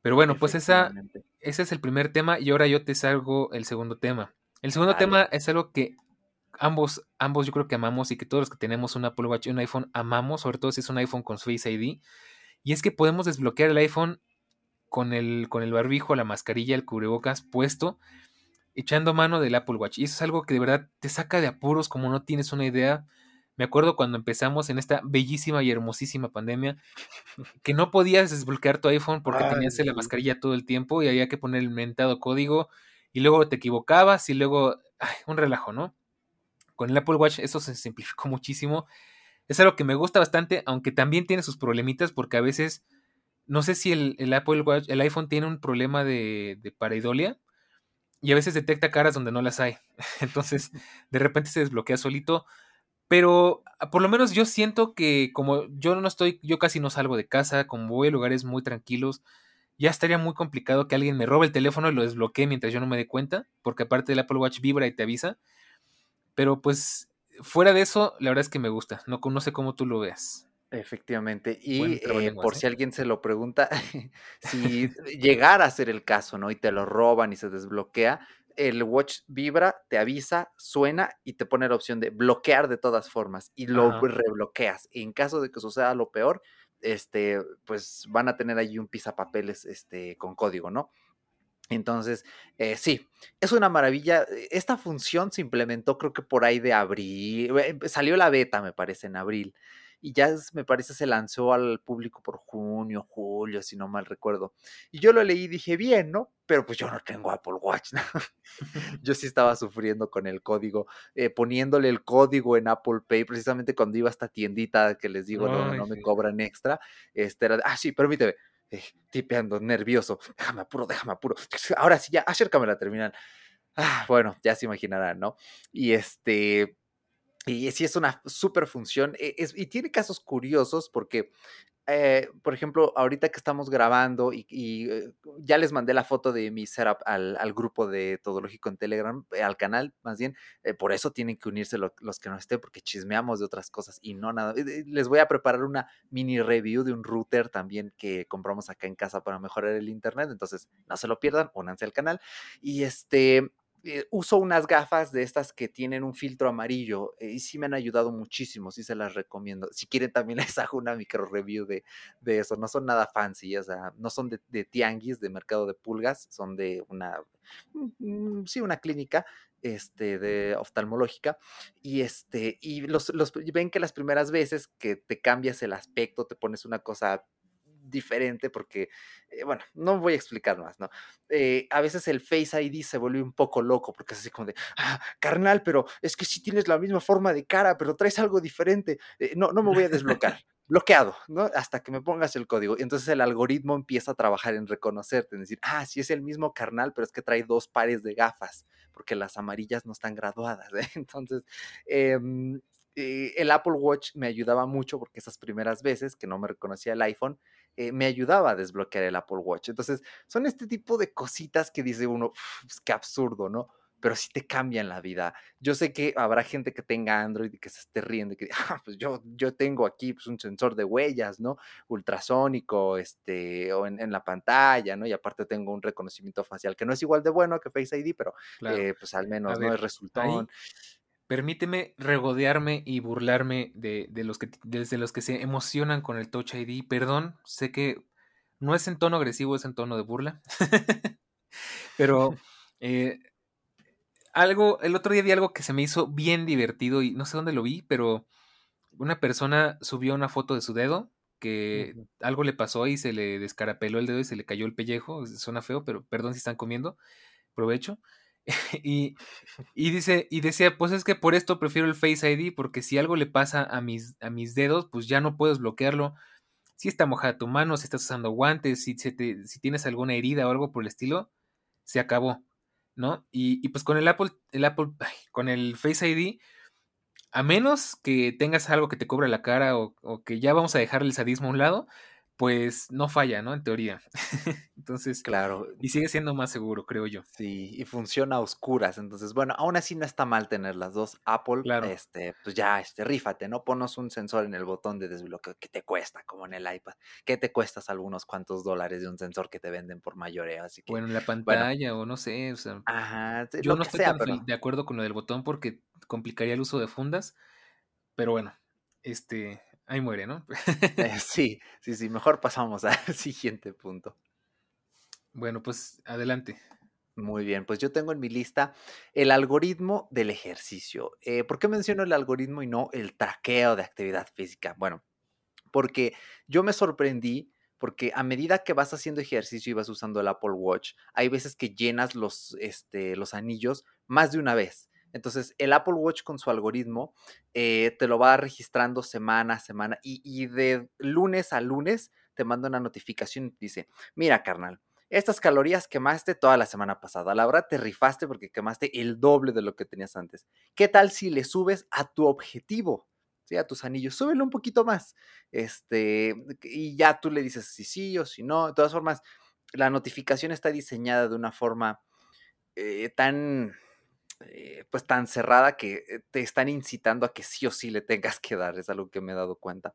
Pero bueno, pues esa, ese es el primer tema y ahora yo te salgo el segundo tema. El segundo tema es algo que ambos, ambos yo creo que amamos y que todos los que tenemos un Apple Watch y un iPhone amamos, sobre todo si es un iPhone con Face ID, y es que podemos desbloquear el iPhone con el, con el barbijo, la mascarilla, el cubrebocas puesto, echando mano del Apple Watch. Y eso es algo que de verdad te saca de apuros como no tienes una idea. Me acuerdo cuando empezamos en esta bellísima y hermosísima pandemia, que no podías desbloquear tu iPhone porque tenías la mascarilla todo el tiempo y había que poner el mentado código y luego te equivocabas y luego, un relajo, ¿no? Con el Apple Watch eso se simplificó muchísimo. Es algo que me gusta bastante, aunque también tiene sus problemitas porque a veces no sé si el, Apple Watch, el iPhone tiene un problema de, pareidolia y a veces detecta caras donde no las hay. Entonces, de repente se desbloquea solito. Pero ah, por lo menos yo siento que como yo no estoy, yo casi no salgo de casa, como voy a lugares muy tranquilos, ya estaría muy complicado que alguien me robe el teléfono y lo desbloquee mientras yo no me dé cuenta, porque aparte el Apple Watch vibra y te avisa. Pero pues fuera de eso, la verdad es que me gusta. No, no sé cómo tú lo veas. Efectivamente. Y eh, por si alguien se lo pregunta, si llegara a ser el caso, ¿no? Y te lo roban y se desbloquea, el watch vibra, te avisa, suena y te pone la opción de bloquear de todas formas y lo rebloqueas. Y en caso de que suceda lo peor, este, pues van a tener allí un pisapapeles este, con código, ¿no? Entonces, eh, sí, es una maravilla. Esta función se implementó creo que por ahí de abril, eh, salió la beta, me parece, en abril y ya me parece se lanzó al público por junio, julio, si no mal recuerdo. Y yo lo leí y dije, bien, ¿no? Pero pues yo no tengo Apple Watch, ¿no? yo sí estaba sufriendo con el código, eh, poniéndole el código en Apple Pay, precisamente cuando iba a esta tiendita que les digo, no, no me cobran extra, este era, ah, sí, permíteme, eh, tipeando, nervioso, déjame apuro, déjame apuro, ahora sí, ya, acércame la terminal. Ah, bueno, ya se imaginarán, ¿no? Y este, Y sí es una super función, e es y tiene casos curiosos porque, eh, por ejemplo, ahorita que estamos grabando y eh, ya les mandé la foto de mi setup al grupo de Todo Lógico en Telegram, eh, al canal, más bien, eh, por eso tienen que unirse lo los que no estén, porque chismeamos de otras cosas y no nada. Les voy a preparar una mini review de un router también que compramos acá en casa para mejorar el Internet, entonces no se lo pierdan, únanse al canal. Y, este, eh, uso unas gafas de estas que tienen un filtro amarillo, eh, y sí me han ayudado muchísimo, sí se las recomiendo. Si quieren, también les hago una micro review de de eso, no son nada fancy, o sea, no son de de tianguis, de mercado de pulgas, son de una, mm, sí, una clínica, este, de oftalmológica, y, este, y los los ven que las primeras veces que te cambias el aspecto, te pones una cosa diferente porque, eh, bueno, no voy a explicar más, ¿no? Eh, a veces el Face ID se vuelve un poco loco porque es así como de, ah, carnal, pero es que sí tienes la misma forma de cara, pero traes algo diferente. Eh, no, no me voy a desbloquear. Bloqueado, ¿no? Hasta que me pongas el código. Y entonces el algoritmo empieza a trabajar en reconocerte, en decir, ah, sí es el mismo carnal, pero es que trae dos pares de gafas, porque las amarillas no están graduadas. ¿eh? Entonces, em, eh, el Apple Watch me ayudaba mucho porque esas primeras veces que no me reconocía el iPhone, eh, me ayudaba a desbloquear el Apple Watch. Entonces, son este tipo de cositas que dice uno, "Uf, qué absurdo, ¿no? Pero sí te cambian la vida. Yo sé que habrá gente que tenga Android y que se esté riendo y que, ah, pues yo, yo tengo aquí pues, un sensor de huellas, ¿no? Ultrasónico, este, o en, en la pantalla, ¿no? Y aparte tengo un reconocimiento facial que no es igual de bueno que Face ID, pero Claro. eh, pues al menos no es ahí resultón. Permíteme regodearme y burlarme de de los que desde los que se emocionan con el Touch ID. Perdón, sé que no es en tono agresivo, es en tono de burla. Pero, eh, algo el otro día vi algo que se me hizo bien divertido y no sé dónde lo vi, pero una persona subió una foto de su dedo, que algo le pasó y se le descarapeló el dedo y se le cayó el pellejo. Suena feo, pero perdón si están comiendo, provecho. Y y dice y decía: "Pues es que por esto prefiero el Face ID, porque si algo le pasa a mis a mis dedos, pues ya no puedo desbloquearlo. Si está mojada tu mano, si estás usando guantes, si si tienes alguna herida o algo por el estilo, se acabó", ¿no? Y y pues con el Apple el Apple, con el Face ID, a menos que tengas algo que te cubra la cara o o que ya vamos a dejar el sadismo a un lado, pues no falla, ¿no? En teoría. Entonces, Claro. y sigue siendo más seguro, creo yo. Sí, y funciona a oscuras. Entonces, bueno, aún así no está mal tener las 2. Apple, Claro. este, pues ya, este, rífate, ¿no? Ponnos un sensor en el botón de desbloqueo. ¿Qué te cuesta? Como en el iPad. ¿Qué te cuestas algunos cuantos dólares de un sensor que te venden por mayoreo? Así que, Bueno, en la bueno. pantalla o no sé, o sea, Ajá, yo no estoy sea, tan pero de acuerdo con lo del botón porque complicaría el uso de fundas, pero bueno, este, ahí muere, ¿no? Eh, sí, sí, sí, mejor pasamos al siguiente punto. Bueno, pues adelante. Muy bien, pues yo tengo en mi lista el algoritmo del ejercicio. Eh, ¿por qué menciono el algoritmo y no el traqueo de actividad física? Bueno, porque yo me sorprendí, porque a medida que vas haciendo ejercicio y vas usando el Apple Watch, hay veces que llenas los, este, los anillos más de una vez. Entonces, el Apple Watch con su algoritmo eh, te lo va registrando semana a semana y, y de lunes a lunes te manda una notificación y te dice, mira, carnal, estas calorías quemaste toda la semana pasada. La verdad te rifaste porque quemaste el doble de lo que tenías antes. ¿Qué tal si le subes a tu objetivo? ¿sí? A tus anillos, súbele un poquito más. Este, y ya tú le dices si sí o si no. De todas formas, la notificación está diseñada de una forma eh, tan, eh, pues tan cerrada que eh, te están incitando a que sí o sí le tengas que dar, es algo que me he dado cuenta.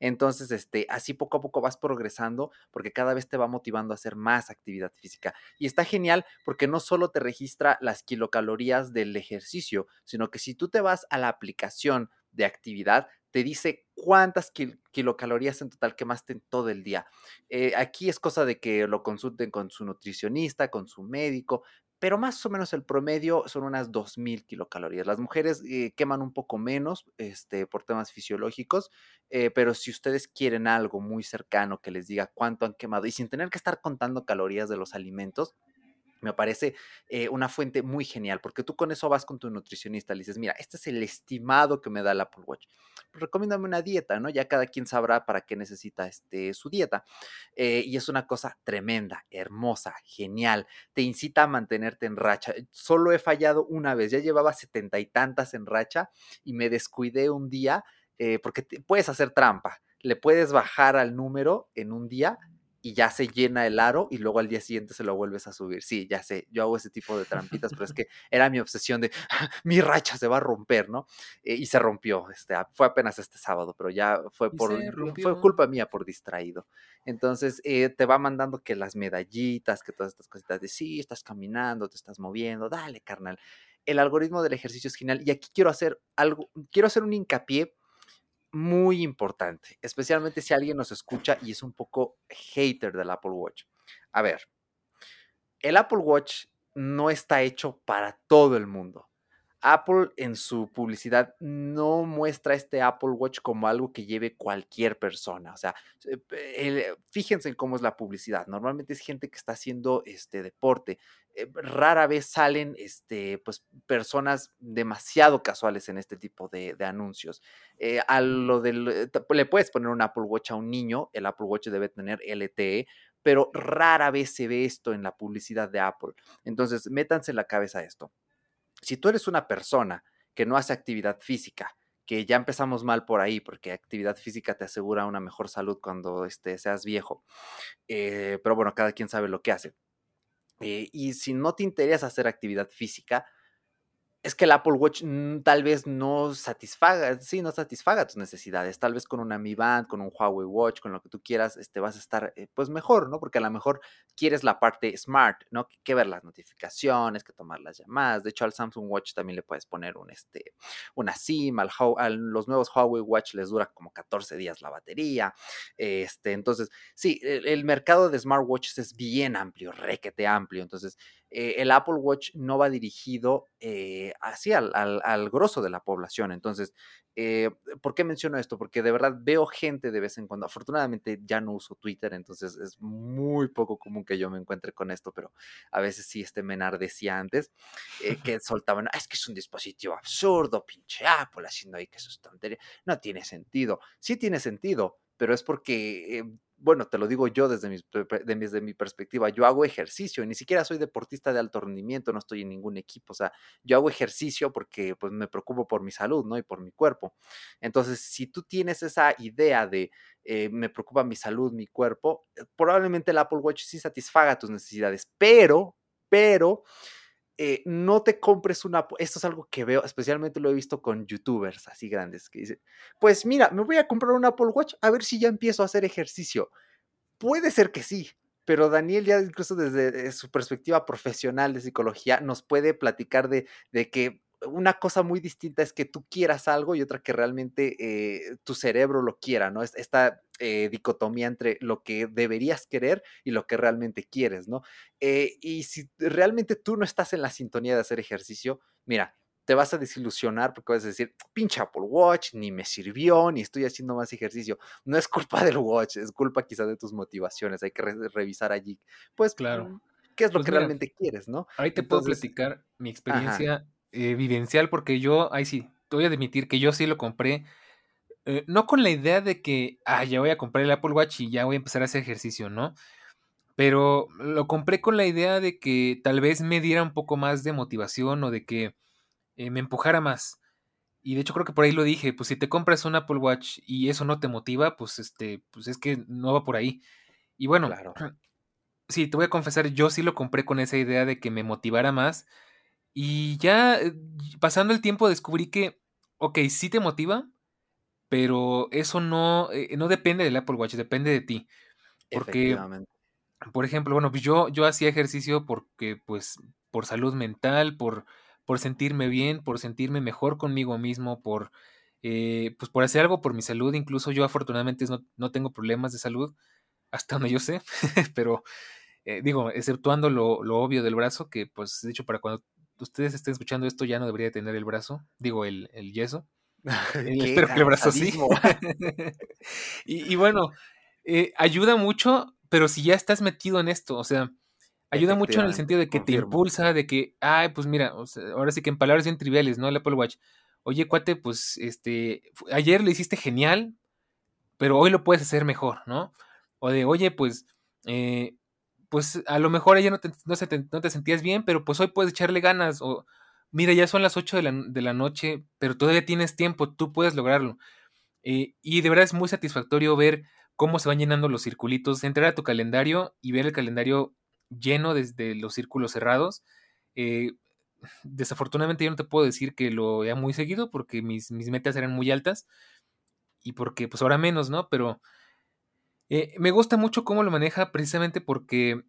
Entonces, este, así poco a poco vas progresando porque cada vez te va motivando a hacer más actividad física. Y está genial porque no solo te registra las kilocalorías del ejercicio, sino que si tú te vas a la aplicación de actividad, te dice cuántas kil kilocalorías en total quemaste en todo el día. Eh, aquí es cosa de que lo consulten con su nutricionista, con su médico, pero más o menos el promedio son unas 2000 kilocalorías. Las mujeres eh, queman un poco menos este, por temas fisiológicos, eh, pero si ustedes quieren algo muy cercano que les diga cuánto han quemado y sin tener que estar contando calorías de los alimentos, Me parece eh, una fuente muy genial, porque tú con eso vas con tu nutricionista, le dices, mira, este es el estimado que me da el Apple Watch. Pues recomiéndame una dieta, ¿no? Ya cada quien sabrá para qué necesita este, su dieta. Eh, y es una cosa tremenda, hermosa, genial. Te incita a mantenerte en racha. Solo he fallado una vez, ya llevaba setenta y tantas en racha y me descuidé un día, eh, porque puedes hacer trampa. Le puedes bajar al número en un día y ya se llena el aro y luego al día siguiente se lo vuelves a subir. Sí, ya sé, yo hago ese tipo de trampitas, pero es que era mi obsesión de ah, mi racha se va a romper, ¿no? Eh, y se rompió, este, fue apenas este sábado, pero ya fue por fue culpa mía por distraído. Entonces eh, te va mandando que las medallitas, que todas estas cositas de sí, estás caminando, te estás moviendo, dale, carnal. El algoritmo del ejercicio es genial y aquí quiero hacer algo, quiero hacer un hincapié muy importante, especialmente si alguien nos escucha y es un poco hater del Apple Watch. A ver, el Apple Watch no está hecho para todo el mundo. Apple en su publicidad no muestra este Apple Watch como algo que lleve cualquier persona. O sea, eh, fíjense en cómo es la publicidad. Normalmente es gente que está haciendo este deporte. Eh, rara vez salen este, pues, personas demasiado casuales en este tipo de, anuncios. Eh, a lo del, le puedes poner un Apple Watch a un niño, el Apple Watch debe tener LTE, pero rara vez se ve esto en la publicidad de Apple. Entonces, métanse en la cabeza esto si tú eres una persona que no hace actividad física, que ya empezamos mal por ahí, porque actividad física te asegura una mejor salud cuando este, seas viejo, eh, pero bueno, cada quien sabe lo que hace. Eh, y si no te interesa hacer actividad física, es que el Apple Watch tal vez no satisfaga, sí, no satisfaga tus necesidades. Tal vez con una Mi Band, con un Huawei Watch, con lo que tú quieras, este, vas a estar eh, pues mejor, ¿no? Porque a lo mejor quieres la parte smart, ¿no? Que, ver las notificaciones, que tomar las llamadas. De hecho, al Samsung Watch también le puedes poner un, este, una SIM. Al, a los nuevos Huawei Watch les dura como 14 días la batería. Este, entonces, sí, el, el mercado de smartwatches es bien amplio, requete amplio. Entonces, eh, el Apple Watch no va dirigido eh, así al, al, grosso de la población. Entonces, eh, ¿por qué menciono esto? Porque de verdad veo gente de vez en cuando. Afortunadamente ya no uso Twitter, entonces es muy poco común que yo me encuentre con esto, pero a veces sí este me enardecía antes, que soltaban, ah, es que es un dispositivo absurdo, pinche Apple haciendo ahí que eso es tontería. No tiene sentido. Sí tiene sentido, pero es porque bueno, te lo digo yo desde mi, desde mi perspectiva, yo hago ejercicio, ni siquiera soy deportista de alto rendimiento, no estoy en ningún equipo, o sea, yo hago ejercicio porque pues me preocupo por mi salud, ¿no? Y por mi cuerpo. Entonces, si tú tienes esa idea de eh, me preocupa mi salud, mi cuerpo, probablemente el Apple Watch sí satisfaga tus necesidades, pero, pero eh, no te compres una, esto es algo que veo, especialmente lo he visto con youtubers así grandes, que dicen, pues mira, me voy a comprar un Apple Watch a ver si ya empiezo a hacer ejercicio. Puede ser que sí, pero Daniel ya incluso desde eh, su perspectiva profesional de psicología nos puede platicar de, de que una cosa muy distinta es que tú quieras algo y otra que realmente eh, tu cerebro lo quiera, ¿no? Esta eh, dicotomía entre lo que deberías querer y lo que realmente quieres, ¿no? Eh, y si realmente tú no estás en la sintonía de hacer ejercicio, mira, te vas a desilusionar porque vas a decir, pinche Apple Watch, ni me sirvió, ni estoy haciendo más ejercicio. No es culpa del Watch, es culpa quizás de tus motivaciones. Hay que revisar allí. Pues, claro. ¿Qué es lo pues que realmente quieres, no? Ahí te puedo platicar mi experiencia evidencial, porque yo, ahí sí, te voy a admitir que yo sí lo compré, eh, no con la idea de que, ah, ya voy a comprar el Apple Watch y ya voy a empezar a hacer ejercicio, ¿no? Pero lo compré con la idea de que tal vez me diera un poco más de motivación o de que eh, me empujara más. Y de hecho creo que por ahí lo dije, pues si te compras un Apple Watch y eso no te motiva, pues este, pues es que no va por ahí. Y bueno, claro. sí, te voy a confesar, yo sí lo compré con esa idea de que me motivara más y ya eh, pasando el tiempo descubrí que, ok, sí te motiva, pero eso no, eh, no depende del Apple Watch, depende de ti. Porque, por ejemplo, bueno, pues yo, yo hacía ejercicio porque, pues, por salud mental, por, por sentirme bien, por sentirme mejor conmigo mismo, por, eh, pues, por hacer algo por mi salud. Incluso yo afortunadamente no, no tengo problemas de salud, hasta donde yo sé, pero digo, exceptuando lo, lo, obvio del brazo, que pues de hecho para cuando ustedes estén escuchando esto, ya no debería tener el brazo, digo, el, yeso. espero que el brazo sí. y, bueno, eh, ayuda mucho, pero si ya estás metido en esto, o sea, Ayuda mucho en el sentido de que te impulsa, de que, ay, pues mira, ahora sí que en palabras bien triviales, ¿no? El Apple Watch. Oye, cuate, pues, este, ayer lo hiciste genial, pero hoy lo puedes hacer mejor, ¿no? O de, oye, pues, eh, pues a lo mejor ayer no te, sentías bien, pero pues hoy puedes echarle ganas. O, mira, ya son las 8 de la, de la noche, pero todavía tienes tiempo, tú puedes lograrlo. Eh, y de verdad es muy satisfactorio ver cómo se van llenando los circulitos, entrar a tu calendario y ver el calendario lleno desde los círculos cerrados. Eh, desafortunadamente yo no te puedo decir que lo vea muy seguido porque mis, mis, metas eran muy altas y porque pues ahora menos, ¿no? Pero eh, me gusta mucho cómo lo maneja precisamente porque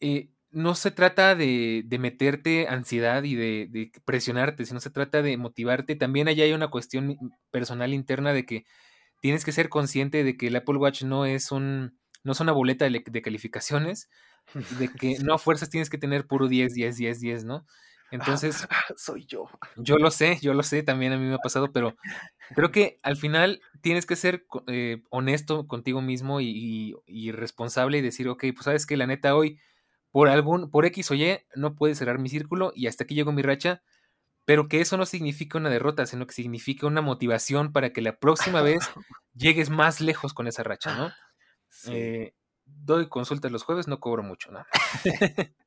eh, no se trata de, de meterte ansiedad y de, de, presionarte, sino se trata de motivarte. También allá hay una cuestión personal interna de que tienes que ser consciente de que el Apple Watch no es un no es una boleta de, de calificaciones, de que no a fuerzas tienes que tener puro 10, 10, 10, 10, ¿no? Entonces, soy yo. Yo lo sé, yo lo sé, también a mí me ha pasado, pero creo que al final tienes que ser eh, honesto contigo mismo y, y, responsable y decir, ok, pues sabes que la neta hoy, por algún, por X o Y, no puedes cerrar mi círculo y hasta aquí llegó mi racha, pero que eso no significa una derrota, sino que significa una motivación para que la próxima vez llegues más lejos con esa racha, ¿no? Sí. Eh, doy consultas los jueves, no cobro mucho, ¿no?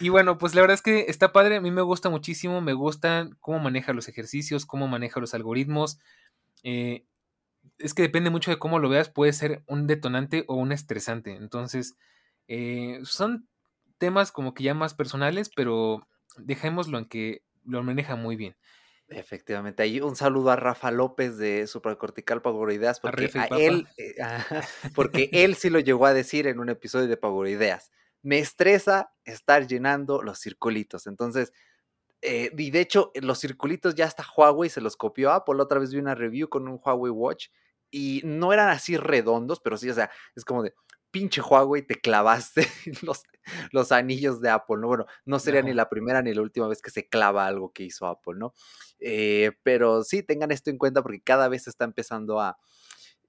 y, bueno, pues la verdad es que está padre, a mí me gusta muchísimo, me gusta cómo maneja los ejercicios, cómo maneja los algoritmos. Eh, es que depende mucho de cómo lo veas, puede ser un detonante o un estresante. Entonces, eh, son temas como que ya más personales, pero dejémoslo en que lo maneja muy bien. Efectivamente, ahí un saludo a Rafa López de Supracortical Pagoroideas, porque a, él, eh, porque él sí lo llegó a decir en un episodio de Pagoroideas. Me estresa estar llenando los circulitos. Entonces, eh, y de hecho, los circulitos ya hasta Huawei se los copió Apple. Otra vez vi una review con un Huawei Watch y no eran así redondos, pero sí, o sea, es como de, pinche Huawei, te clavaste los, los anillos de Apple, ¿no? Bueno, no sería ni la primera ni la última vez que se clava algo que hizo Apple, ¿no? Eh, pero sí, tengan esto en cuenta porque cada vez se está empezando a,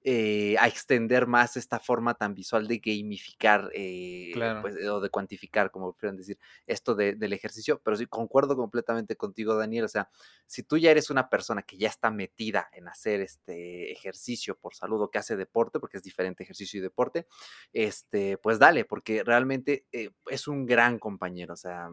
eh, a extender más esta forma tan visual de gamificar eh, pues, o de cuantificar, como prefieran decir, esto del ejercicio. Pero sí, concuerdo completamente contigo, Daniel. O sea, si tú ya eres una persona que ya está metida en hacer este ejercicio por salud o que hace deporte, porque es diferente ejercicio y deporte, este, pues dale, porque realmente eh, es un gran compañero. O sea,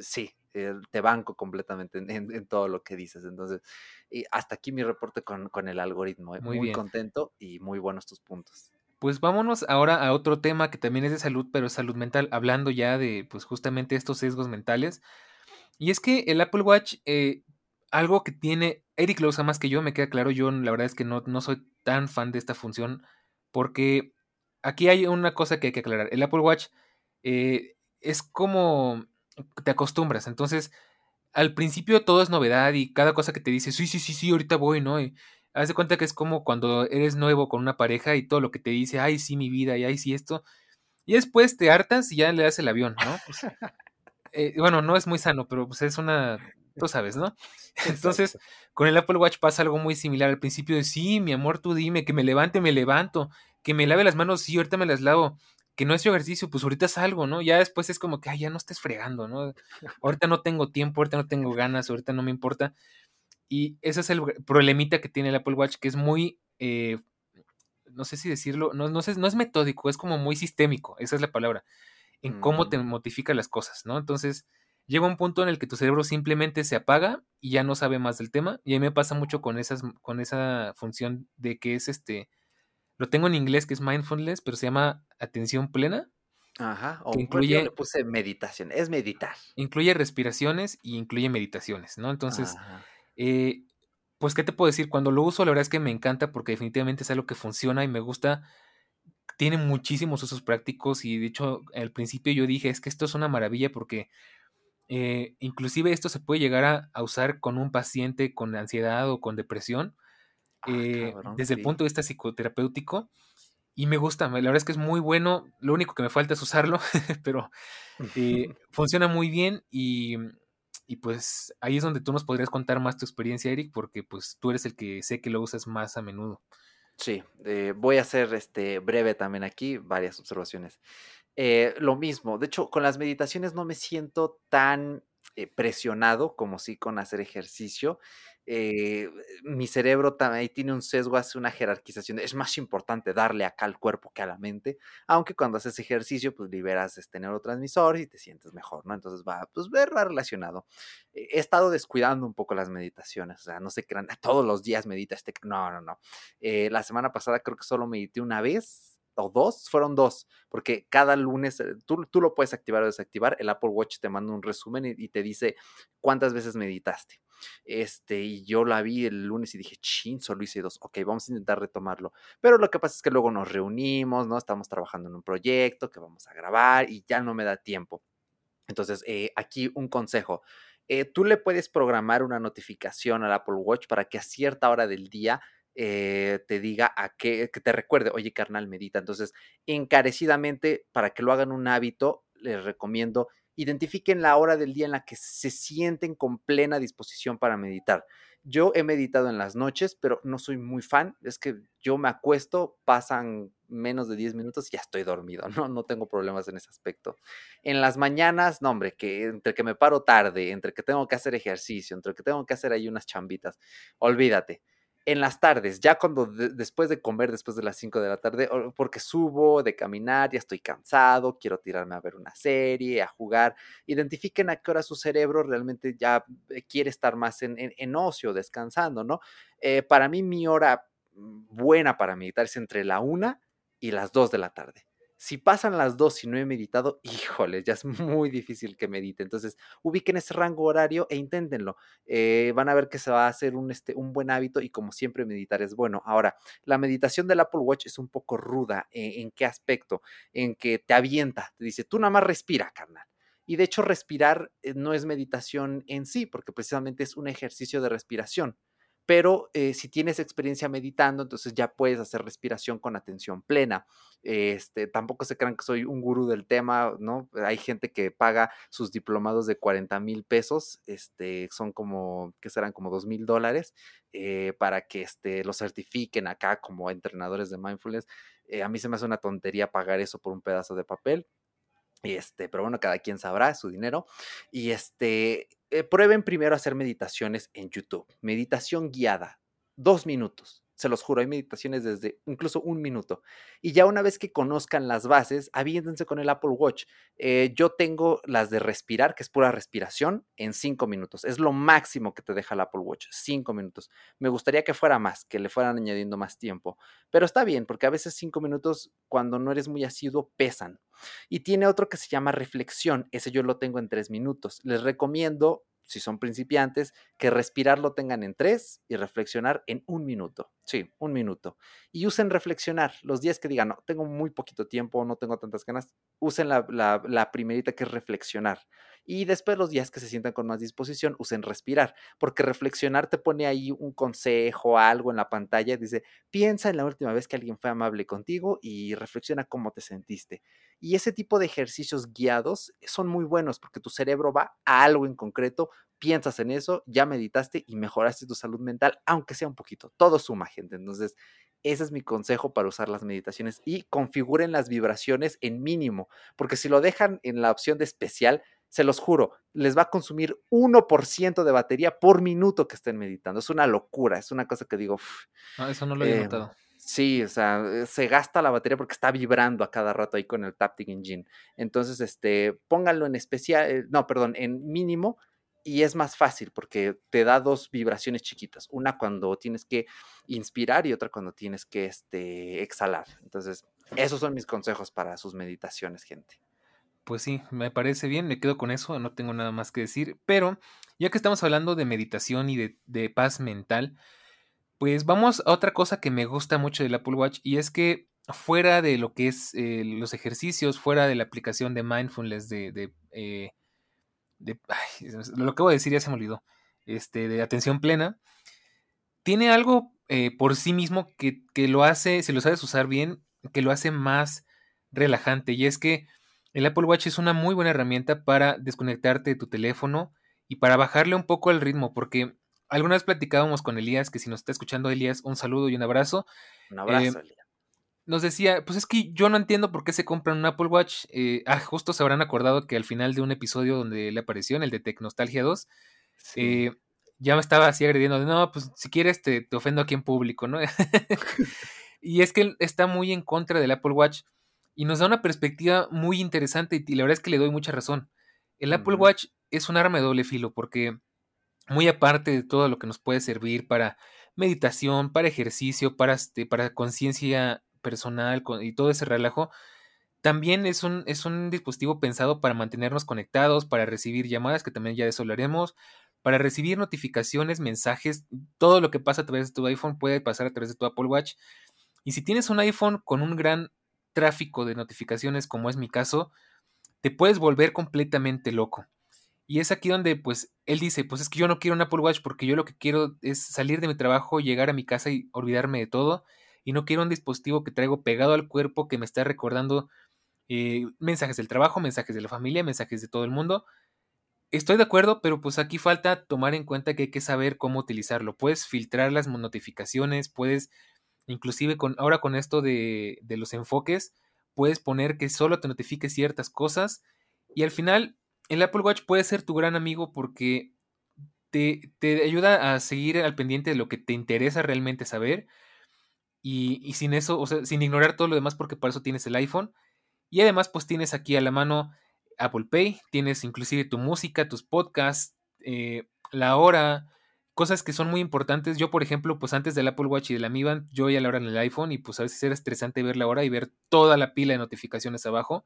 sí, eh, te banco completamente en, todo lo que dices. Entonces, y hasta aquí mi reporte con, el algoritmo. ¿eh? Muy, contento y muy buenos tus puntos. Pues vámonos ahora a otro tema que también es de salud, pero es salud mental, hablando ya de pues justamente estos sesgos mentales. Y es que el Apple Watch, eh, algo que tiene, Eric lo usa más que yo, me queda claro, yo la verdad es que no, no soy tan fan de esta función, porque aquí hay una cosa que hay que aclarar. El Apple Watch es como te acostumbras. Entonces, al principio todo es novedad y cada cosa que te dice, sí, sí, sí, sí, ahorita voy, ¿no? Y haz de cuenta que es como cuando eres nuevo con una pareja y todo lo que te dice, ay, sí, mi vida, y ay, sí, esto. Y después te hartas y ya le das el avión, ¿no? Pues, eh, bueno, no es muy sano, pero pues es una, tú sabes, ¿no? Entonces, con el Apple Watch pasa algo muy similar. Al principio de, sí, mi amor, tú dime, que me levante, me levanto, que me lave las manos, sí, ahorita me las lavo que no es ejercicio, pues ahorita salgo, ¿no? Ya después es como que, ay, ya no estés fregando, ¿no? Ahorita no tengo tiempo, ahorita no tengo ganas, ahorita no me importa. Y ese es el problemita que tiene el Apple Watch, que es muy, eh, no sé si decirlo, no, no, sé, no es metódico, es como muy sistémico, esa es la palabra, en cómo te mm. modifica las cosas, ¿no? Entonces, llega un punto en el que tu cerebro simplemente se apaga y ya no sabe más del tema. Y a mí me pasa mucho con, esas, con esa función de que es este lo tengo en inglés que es mindfulness, pero se llama atención plena. Ajá, o incluye, le puse meditación, es meditar. Incluye respiraciones y incluye meditaciones, ¿no? Entonces, eh, pues, ¿qué te puedo decir? Cuando lo uso, la verdad es que me encanta porque definitivamente es algo que funciona y me gusta. Tiene muchísimos usos prácticos y de hecho al principio yo dije, es que esto es una maravilla porque eh, inclusive esto se puede llegar a, a, usar con un paciente con ansiedad o con depresión Ah, eh, desde el punto de vista psicoterapéutico. Y me gusta, la verdad es que es muy bueno. Lo único que me falta es usarlo, pero eh, funciona muy bien y, y, pues ahí es donde tú nos podrías contar más tu experiencia, Eric, porque pues tú eres el que sé que lo usas más a menudo. Sí, eh, voy a hacer este breve también aquí, varias observaciones. Eh, lo mismo, de hecho, con las meditaciones no me siento tan presionado como sí con hacer ejercicio. Eh, mi cerebro también tiene un sesgo, hace una jerarquización. Es más importante darle acá al cuerpo que a la mente, aunque cuando haces ejercicio, pues liberas este neurotransmisor y te sientes mejor, ¿no? Entonces va, pues va relacionado. He estado descuidando un poco las meditaciones, o sea, no se crean, todos los días medita este. No, no, no. la semana pasada creo que solo medité una vez o dos, fueron dos, porque cada lunes eh, tú, tú, lo puedes activar o desactivar, el Apple Watch te manda un resumen y, te dice cuántas veces meditaste. Este, y yo la vi el lunes y dije, chin, solo hice dos, ok, vamos a intentar retomarlo. Pero lo que pasa es que luego nos reunimos, ¿no? Estamos trabajando en un proyecto que vamos a grabar y ya no me da tiempo. Entonces, eh, aquí un consejo. Eh, tú le puedes programar una notificación al Apple Watch para que a cierta hora del día eh, te diga a qué, que te recuerde, oye carnal, medita. Entonces, encarecidamente, para que lo hagan un hábito, les recomiendo, identifiquen la hora del día en la que se sienten con plena disposición para meditar. Yo he meditado en las noches, pero no soy muy fan. Es que yo me acuesto, pasan menos de 10 minutos y ya estoy dormido, ¿no? No tengo problemas en ese aspecto. En las mañanas, no, hombre, que entre que me paro tarde, entre que tengo que hacer ejercicio, entre que tengo que hacer ahí unas chambitas, olvídate en las tardes, ya cuando después de comer, después de las 5 de la tarde, porque subo de caminar, ya estoy cansado, quiero tirarme a ver una serie, a jugar, identifiquen a qué hora su cerebro realmente ya eh, quiere estar más en, en, ocio, descansando, ¿no? Eh, para mí mi hora mm, buena para meditar es entre la 1 y las 2 de la tarde. Si pasan las dos y no he meditado, híjole, ya es muy difícil que medite. Entonces, ubiquen ese rango horario e inténtenlo. Eh, van a ver que se va a hacer un, este, un buen hábito y como siempre meditar es bueno. Ahora, la meditación del Apple Watch es un poco ruda. ¿En, en qué aspecto? En que te avienta, te dice, tú nada más respira, carnal. Y de hecho, respirar eh, no es meditación en sí, porque precisamente es un ejercicio de respiración pero eh, si tienes experiencia meditando, entonces ya puedes hacer respiración con atención plena. Este, tampoco se crean que soy un gurú del tema, ¿no? Hay gente que paga sus diplomados de 40 mil pesos, este, son como, que serán como 2 mil dólares, eh, para que este, lo certifiquen acá como entrenadores de mindfulness. Eh, a mí se me hace una tontería pagar eso por un pedazo de papel. Este, pero bueno, cada quien sabrá su dinero. Y este, eh, prueben primero hacer meditaciones en YouTube. Meditación guiada, dos minutos. Se los juro, hay meditaciones desde incluso un minuto. Y ya una vez que conozcan las bases, aviéntense con el Apple Watch. Eh, yo tengo las de respirar, que es pura respiración, en cinco minutos. Es lo máximo que te deja el Apple Watch, cinco minutos. Me gustaría que fuera más, que le fueran añadiendo más tiempo. Pero está bien, porque a veces cinco minutos, cuando no eres muy asiduo, pesan. Y tiene otro que se llama reflexión. Ese yo lo tengo en tres minutos. Les recomiendo si son principiantes, que respirar lo tengan en tres y reflexionar en un minuto. Sí, un minuto. Y usen reflexionar. Los días que digan, no, tengo muy poquito tiempo, no tengo tantas ganas, usen la, la, primerita que es reflexionar. Y después los días que se sientan con más disposición, usen respirar, porque reflexionar te pone ahí un consejo, algo en la pantalla, dice, piensa en la última vez que alguien fue amable contigo y reflexiona cómo te sentiste. Y ese tipo de ejercicios guiados son muy buenos porque tu cerebro va a algo en concreto, piensas en eso, ya meditaste y mejoraste tu salud mental, aunque sea un poquito. Todo suma, gente. Entonces, ese es mi consejo para usar las meditaciones y configuren las vibraciones en mínimo, porque si lo dejan en la opción de especial, se los juro, les va a consumir 1% de batería por minuto que estén meditando. Es una locura, es una cosa que digo. Ah, eso no lo he em, notado. Sí, o sea, eh, se gasta la batería porque está vibrando a cada rato ahí con el Taptic Engine. Entonces, este, pónganlo en especial, eh, no, perdón, en mínimo y es más fácil porque te da dos vibraciones chiquitas, una cuando tienes que inspirar y otra cuando tienes que este, exhalar. Entonces, esos son mis consejos para sus meditaciones, gente. Pues sí, me parece bien, me quedo con eso, no tengo nada más que decir, pero ya que estamos hablando de meditación y de paz mental, pues vamos a otra cosa que me gusta mucho del Apple Watch y es que fuera de lo que es eh, los ejercicios, fuera de la aplicación de mindfulness, de, eh, lo que voy a decir ya se me olvidó, este, de atención plena, tiene algo eh, por sí mismo que, que, lo hace, si lo sabes usar bien, que lo hace más relajante y es que el Apple Watch es una muy buena herramienta para desconectarte de tu teléfono y para bajarle un poco el ritmo, porque alguna vez platicábamos con Elías, que si nos está escuchando Elías, un saludo y un abrazo. Un abrazo, eh, nos decía, pues es que yo no entiendo por qué se compran un Apple Watch. Eh, ah, justo se habrán acordado que al final de un episodio donde le apareció en el de Tecnostalgia 2, eh, ya me estaba así agrediendo de, no, pues si quieres te, te ofendo aquí en público, ¿no? y es que él está muy en contra del Apple Watch y nos da una perspectiva muy interesante y la verdad es que le doy mucha razón. El Apple Watch es un arma de doble filo porque muy aparte de todo lo que nos puede servir para meditación, para ejercicio, para, este, para conciencia personal y todo ese relajo, también es un, es un dispositivo pensado para mantenernos conectados, para recibir llamadas, que también ya de eso hablaremos, para recibir notificaciones, mensajes, todo lo que pasa a través de tu iPhone puede pasar a través de tu Apple Watch. Y si tienes un iPhone con un gran tráfico de notificaciones, como es mi caso, te puedes volver completamente loco. Y es aquí donde, pues, él dice, pues es que yo no quiero un Apple Watch porque yo lo que quiero es salir de mi trabajo, llegar a mi casa y olvidarme de todo. Y no quiero un dispositivo que traigo pegado al cuerpo que me está recordando eh, mensajes del trabajo, mensajes de la familia, mensajes de todo el mundo. Estoy de acuerdo, pero pues aquí falta tomar en cuenta que hay que saber cómo utilizarlo. Puedes filtrar las notificaciones, puedes, inclusive con, ahora con esto de, de los enfoques, puedes poner que solo te notifique ciertas cosas y al final el Apple Watch puede ser tu gran amigo porque te, ayuda a seguir al pendiente de lo que te interesa realmente saber. Y, sin eso, o sea, sin ignorar todo lo demás, porque para eso tienes el iPhone. Y además, pues tienes aquí a la mano Apple Pay, tienes inclusive tu música, tus podcasts, eh, la hora, cosas que son muy importantes. Yo, por ejemplo, pues antes del Apple Watch y de la Mi Band, yo ya la hora en el iPhone y pues a veces era estresante ver la hora y ver toda la pila de notificaciones abajo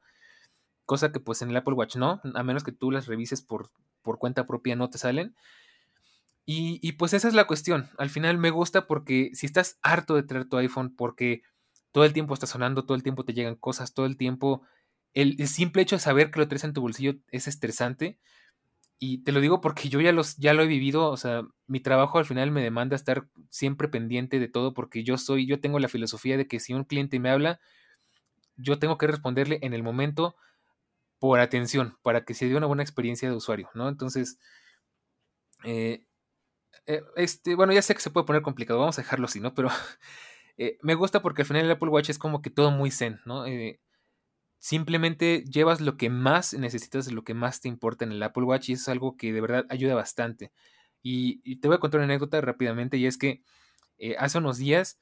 cosa que pues en el Apple Watch no, a menos que tú las revises por, por cuenta propia no te salen. Y, pues esa es la cuestión. Al final me gusta porque si estás harto de traer tu iPhone porque todo el tiempo está sonando, todo el tiempo te llegan cosas, todo el tiempo, el, simple hecho de saber que lo traes en tu bolsillo es estresante. Y te lo digo porque yo ya, los, ya lo he vivido, o sea, mi trabajo al final me demanda estar siempre pendiente de todo porque yo soy, yo tengo la filosofía de que si un cliente me habla, yo tengo que responderle en el momento, por atención, para que se dé una buena experiencia de usuario, ¿no? Entonces, eh, eh, este, bueno, ya sé que se puede poner complicado, vamos a dejarlo así, ¿no? Pero eh, me gusta porque al final el Apple Watch es como que todo muy zen, ¿no? Simplemente llevas lo que más necesitas, lo que más te importa en el Apple Watch y eso es algo que de verdad ayuda bastante. Y, te voy a contar una anécdota rápidamente y es que hace unos días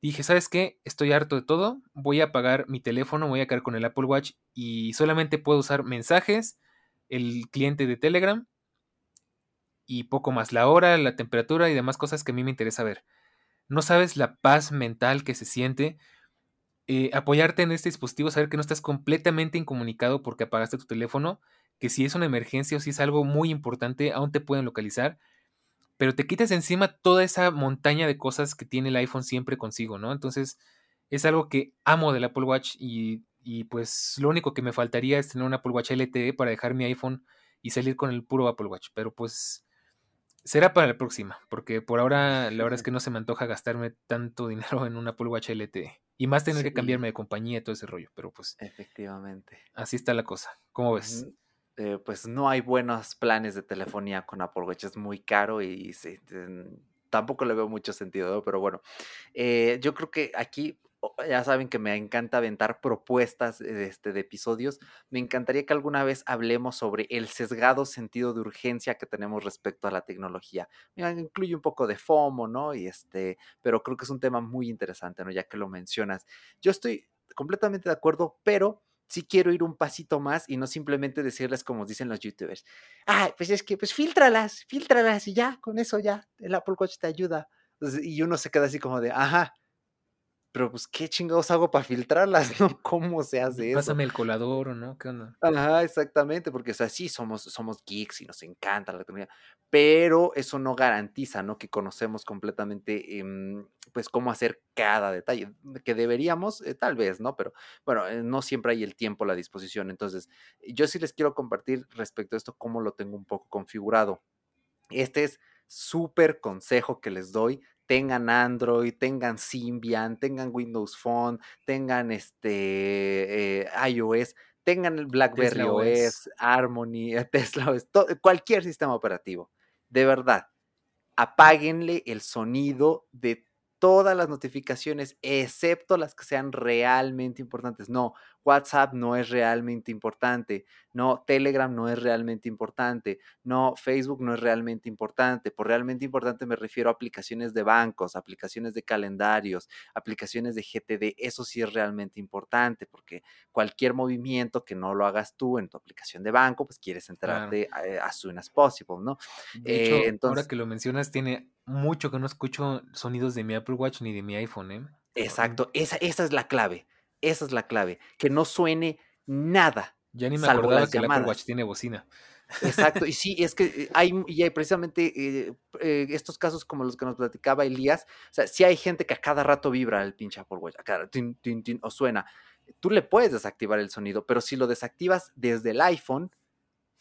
dije, ¿sabes qué? Estoy harto de todo, voy a apagar mi teléfono, voy a quedar con el Apple Watch y solamente puedo usar mensajes, el cliente de Telegram y poco más, la hora, la temperatura y demás cosas que a mí me interesa ver. No sabes la paz mental que se siente eh, apoyarte en este dispositivo, saber que no estás completamente incomunicado porque apagaste tu teléfono, que si es una emergencia o si es algo muy importante, aún te pueden localizar pero te quitas encima toda esa montaña de cosas que tiene el iPhone siempre consigo, ¿no? Entonces, es algo que amo del Apple Watch y, pues lo único que me faltaría es tener un Apple Watch LTE para dejar mi iPhone y salir con el puro Apple Watch, pero pues será para la próxima, porque por ahora la verdad es que no se me antoja gastarme tanto dinero en un Apple Watch LTE. Y más tener que cambiarme de compañía y todo ese rollo, pero pues... Efectivamente. Así está la cosa. ¿Cómo ves? Eh, pues no hay buenos planes de telefonía con Apple Watch, es muy caro y tampoco le veo mucho sentido, pero bueno, eh, yo creo que aquí ya saben que me encanta aventar propuestas de, este, de episodios. Me encantaría que alguna vez hablemos sobre el sesgado sentido de urgencia que tenemos respecto a la tecnología. incluye un poco de FOMO, ¿no? Y este, pero creo que es un tema muy interesante, ¿no? Ya que lo mencionas. Yo estoy completamente de acuerdo, pero sí quiero ir un pasito más y no simplemente decirles como dicen los youtubers. Ah, pues es que, pues filtralas, filtralas y ya, con eso ya, el Apple Watch te ayuda. Y uno se queda así como de, ajá, pero pues qué chingados hago para filtrarlas, ¿no? ¿Cómo se hace eso? Pásame el colador, ¿o no? ¿Qué onda? Ajá, exactamente, porque o sea, sí somos, somos geeks y nos encanta la tecnología, pero eso no garantiza, ¿no? Que conocemos completamente, em, pues, cómo hacer cada detalle, que deberíamos, eh, tal vez, ¿no? Pero bueno, eh, no siempre hay el tiempo, la disposición, entonces, yo sí les quiero compartir respecto a esto, cómo lo tengo un poco configurado. Este es súper consejo que les doy tengan Android, tengan Symbian, tengan Windows Phone, tengan este eh, iOS, tengan el BlackBerry OS, Harmony, Tesla OS, cualquier sistema operativo. De verdad, apáguenle el sonido de todas las notificaciones, excepto las que sean realmente importantes. No, WhatsApp no es realmente importante. No, Telegram no es realmente importante. No, Facebook no es realmente importante. Por realmente importante me refiero a aplicaciones de bancos, aplicaciones de calendarios, aplicaciones de GTD. Eso sí es realmente importante porque cualquier movimiento que no lo hagas tú en tu aplicación de banco, pues quieres enterarte eh, as soon as possible, ¿no? De hecho, entonces, ahora que lo mencionas, tiene mucho que no escucho sonidos de mi Apple Watch ni de mi iPhone, ¿eh? Exacto, esa, esa es la clave, esa es la clave, que no suene nada. Ya ni me acordaba que el Apple Watch tiene bocina. Exacto, y sí, es que eh, hay, y hay precisamente eh, eh, estos casos como los que nos platicaba Elías, o sea, sí hay gente que a cada rato vibra el pinche Apple Watch, a cada tin, tin, tin, o suena. Tú le puedes desactivar el sonido, pero si lo desactivas desde el iPhone,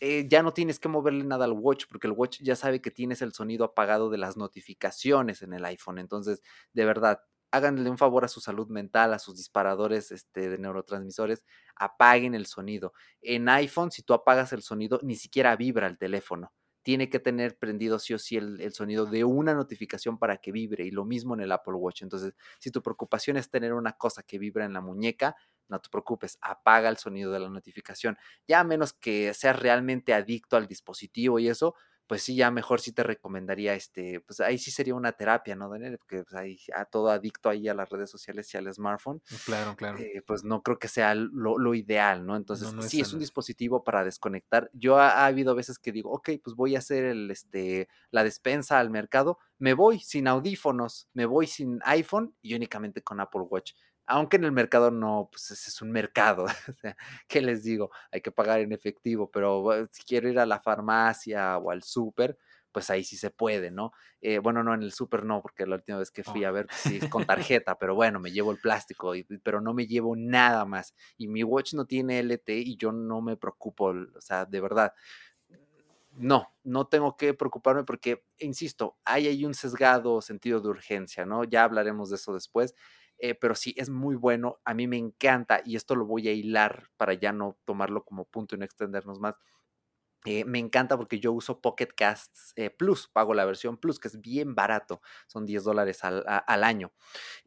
eh, ya no tienes que moverle nada al watch porque el watch ya sabe que tienes el sonido apagado de las notificaciones en el iPhone. Entonces, de verdad, háganle un favor a su salud mental, a sus disparadores este, de neurotransmisores, apaguen el sonido. En iPhone, si tú apagas el sonido, ni siquiera vibra el teléfono. Tiene que tener prendido sí o sí el, el, sonido de una notificación para que vibre y lo mismo en el Apple Watch. Entonces, si tu preocupación es tener una cosa que vibra en la muñeca, no te preocupes, apaga el sonido de la notificación. Ya a menos que seas realmente adicto al dispositivo y eso, pues sí, ya mejor sí te recomendaría, este, pues ahí sí sería una terapia, ¿no, Daniel? Porque pues, ahí, a todo adicto ahí a las redes sociales y al smartphone. Mm, claro, claro. Eh, pues no creo que sea lo, lo ideal, ¿no? Entonces, no, no sí, es, es un dispositivo para desconectar. Yo ha, ha, habido veces que digo, ok, pues voy a hacer el, este, la despensa al mercado, me voy sin audífonos, me voy sin iPhone y únicamente con Apple Watch aunque en el mercado no, pues ese es un mercado, ¿qué les digo? Hay que pagar en efectivo, pero si quiero ir a la farmacia o al súper, pues ahí sí se puede, ¿no? Eh, bueno, no, en el súper no, porque la última vez que fui a ver, pues, sí, con tarjeta, pero bueno, me llevo el plástico, y, pero no me llevo nada más. Y mi watch no tiene LT y yo no me preocupo, o sea, de verdad. No, no tengo que preocuparme porque, insisto, hay ahí un sesgado sentido de urgencia, ¿no? Ya hablaremos de eso después eh, pero sí, es muy bueno, a mí me encanta y esto lo voy a hilar para ya no tomarlo como punto y no extendernos más. Eh, me encanta porque yo uso Pocket Casts eh, Plus, pago la versión Plus, que es bien barato, son 10 dólares al, al, año.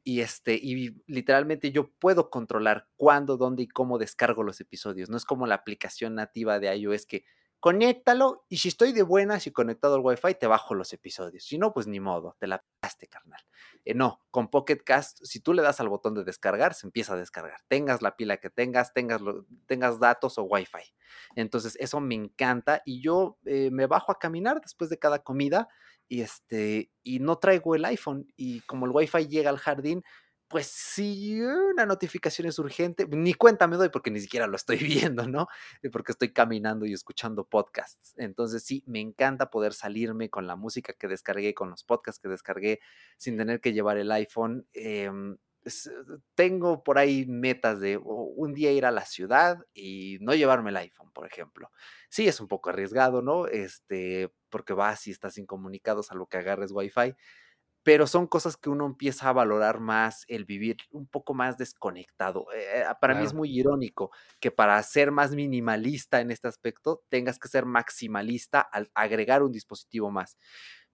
Y, este, y literalmente yo puedo controlar cuándo, dónde y cómo descargo los episodios. No es como la aplicación nativa de iOS que conéctalo y si estoy de buenas y conectado al Wi-Fi, te bajo los episodios. Si no, pues ni modo, te la pegaste, carnal. Eh, no, con Pocket Cast, si tú le das al botón de descargar, se empieza a descargar. Tengas la pila que tengas, tengas, lo, tengas datos o Wi-Fi. Entonces, eso me encanta y yo eh, me bajo a caminar después de cada comida y, este, y no traigo el iPhone y como el Wi-Fi llega al jardín, pues si una notificación es urgente, ni cuenta me doy porque ni siquiera lo estoy viendo, ¿no? Porque estoy caminando y escuchando podcasts. Entonces sí, me encanta poder salirme con la música que descargué, con los podcasts que descargué, sin tener que llevar el iPhone. Eh, tengo por ahí metas de un día ir a la ciudad y no llevarme el iPhone, por ejemplo. Sí, es un poco arriesgado, ¿no? Este, porque vas y estás incomunicados a lo que agarres Wi-Fi pero son cosas que uno empieza a valorar más el vivir un poco más desconectado. Eh, para claro. mí es muy irónico que para ser más minimalista en este aspecto tengas que ser maximalista al agregar un dispositivo más.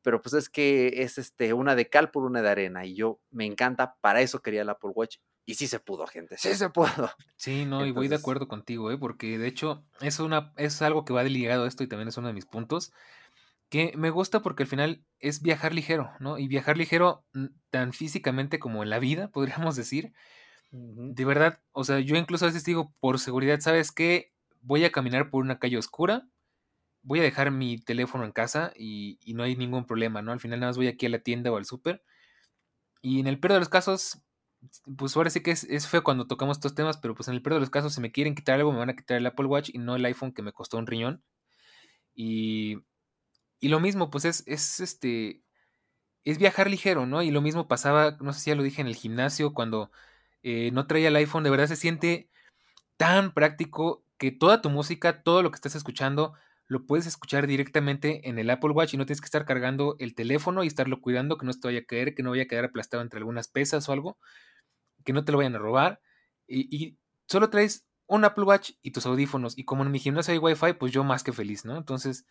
Pero pues es que es este, una de cal por una de arena y yo me encanta, para eso quería el Apple Watch y sí se pudo, gente, sí se pudo. Sí, no, Entonces, y voy de acuerdo contigo, ¿eh? porque de hecho es, una, es algo que va ligado a esto y también es uno de mis puntos que me gusta porque al final es viajar ligero, ¿no? Y viajar ligero mm, tan físicamente como en la vida, podríamos decir. Uh -huh. De verdad, o sea, yo incluso a veces digo, por seguridad, ¿sabes qué? Voy a caminar por una calle oscura, voy a dejar mi teléfono en casa y, y no hay ningún problema, ¿no? Al final nada más voy aquí a la tienda o al súper. Y en el peor de los casos, pues ahora sí que es, es, feo cuando tocamos estos temas, pero pues en el peor de los casos, si me quieren quitar algo, me van a quitar el Apple Watch y no el iPhone que me costó un riñón. Y y lo mismo, pues es, es este. Es viajar ligero, ¿no? Y lo mismo pasaba, no sé si ya lo dije en el gimnasio, cuando eh, no traía el iPhone, de verdad se siente tan práctico que toda tu música, todo lo que estás escuchando, lo puedes escuchar directamente en el Apple Watch y no tienes que estar cargando el teléfono y estarlo cuidando, que no te vaya a caer, que no vaya a quedar aplastado entre algunas pesas o algo, que no te lo vayan a robar. Y, y solo traes un Apple Watch y tus audífonos. Y como en mi gimnasio hay Wi-Fi, pues yo más que feliz, ¿no? Entonces,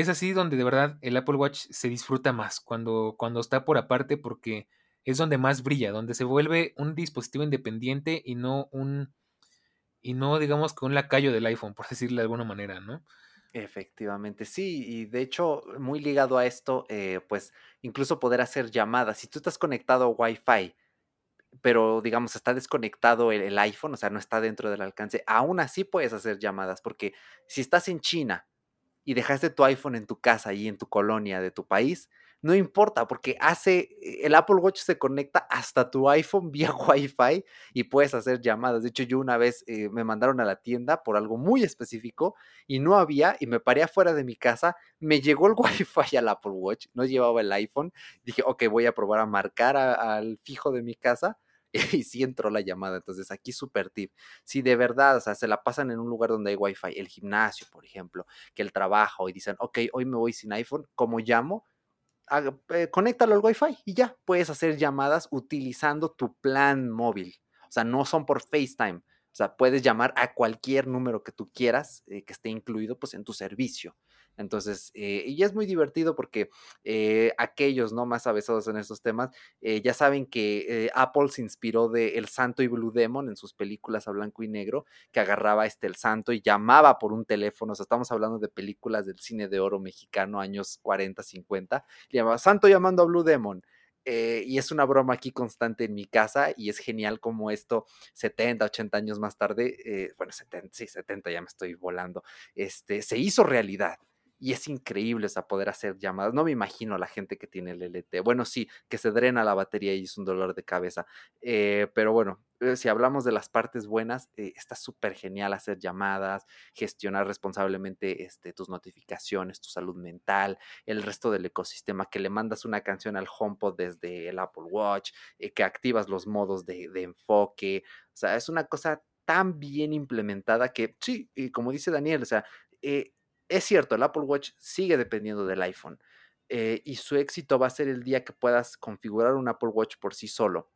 es así donde de verdad el Apple Watch se disfruta más, cuando, cuando está por aparte, porque es donde más brilla, donde se vuelve un dispositivo independiente y no un, y no digamos que un lacayo del iPhone, por decirlo de alguna manera, ¿no? Efectivamente, sí, y de hecho, muy ligado a esto, eh, pues incluso poder hacer llamadas. Si tú estás conectado a Wi-Fi, pero digamos está desconectado el, el, iPhone, o sea, no está dentro del alcance, aún así puedes hacer llamadas, porque si estás en China y dejaste tu iPhone en tu casa y en tu colonia de tu país, no importa porque hace, eh, el Apple Watch se conecta hasta tu iPhone vía Wi-Fi y puedes hacer llamadas. De hecho, yo una vez eh, me mandaron a la tienda por algo muy específico y no había y me paré afuera de mi casa, me llegó el Wi-Fi al Apple Watch, no llevaba el iPhone, dije, ok, voy a probar a marcar al fijo de mi casa y sí entró la llamada. Entonces, aquí super tip. Si de verdad, o sea, se la pasan en un lugar donde hay wifi, el gimnasio, por ejemplo, que el trabajo y dicen, ok, hoy me voy sin iPhone, ¿cómo llamo? eh, conéctalo al Wi-Fi y ya puedes hacer llamadas utilizando tu plan móvil. O sea, no son por FaceTime. Sea, puedes llamar a cualquier número que tú quieras eh, que esté incluido pues, en tu servicio. Entonces, eh, y es muy divertido porque eh, aquellos no más avesados en estos temas eh, ya saben que Apple se inspiró de El Santo y Blue Demon en sus películas a blanco y negro, que agarraba este El Santo y llamaba por un teléfono. O sea, estamos hablando de películas del cine de oro mexicano, años 40, 50. Le llamaba Santo llamando a Blue Demon. Eh, y es una broma aquí constante en mi casa y es genial como esto 70, 80 años más tarde, eh, bueno, 70, sí, 70 ya me estoy volando, este, se hizo realidad y es increíble, o poder hacer llamadas. No me imagino a la gente que tiene el LT. Bueno, sí, que se drena la batería y es un dolor de cabeza. Eh, pero bueno, eh, si hablamos de las partes buenas, eh, está súper genial hacer llamadas, gestionar responsablemente este, tus notificaciones, tu salud mental, el resto del ecosistema, que le mandas una canción al HomePod desde el Apple Watch, que activas los modos de, de enfoque. O sea, es una cosa tan bien implementada que sí, y como dice Daniel, o sea, eh, es cierto, el Apple Watch sigue dependiendo del iPhone eh, y su éxito va a ser el día que puedas configurar un Apple Watch por sí solo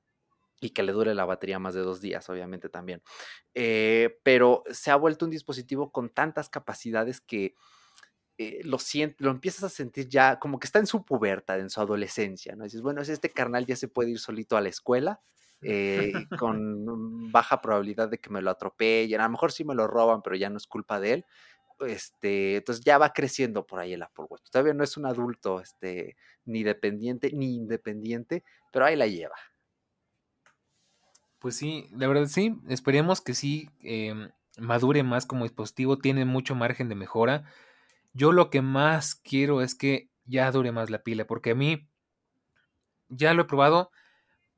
y que le dure la batería más de dos días, obviamente también. Eh, pero se ha vuelto un dispositivo con tantas capacidades que eh, lo, sientes, lo empiezas a sentir ya como que está en su pubertad, en su adolescencia, ¿no? dices, bueno, este carnal ya se puede ir solito a la escuela. Eh, con baja probabilidad de que me lo atropellen, a lo mejor sí me lo roban, pero ya no es culpa de él, este, entonces ya va creciendo por ahí el Apple Watch. Todavía no es un adulto, este, ni dependiente ni independiente, pero ahí la lleva. Pues sí, la verdad sí, esperemos que sí eh, madure más como dispositivo, tiene mucho margen de mejora. Yo lo que más quiero es que ya dure más la pila, porque a mí ya lo he probado,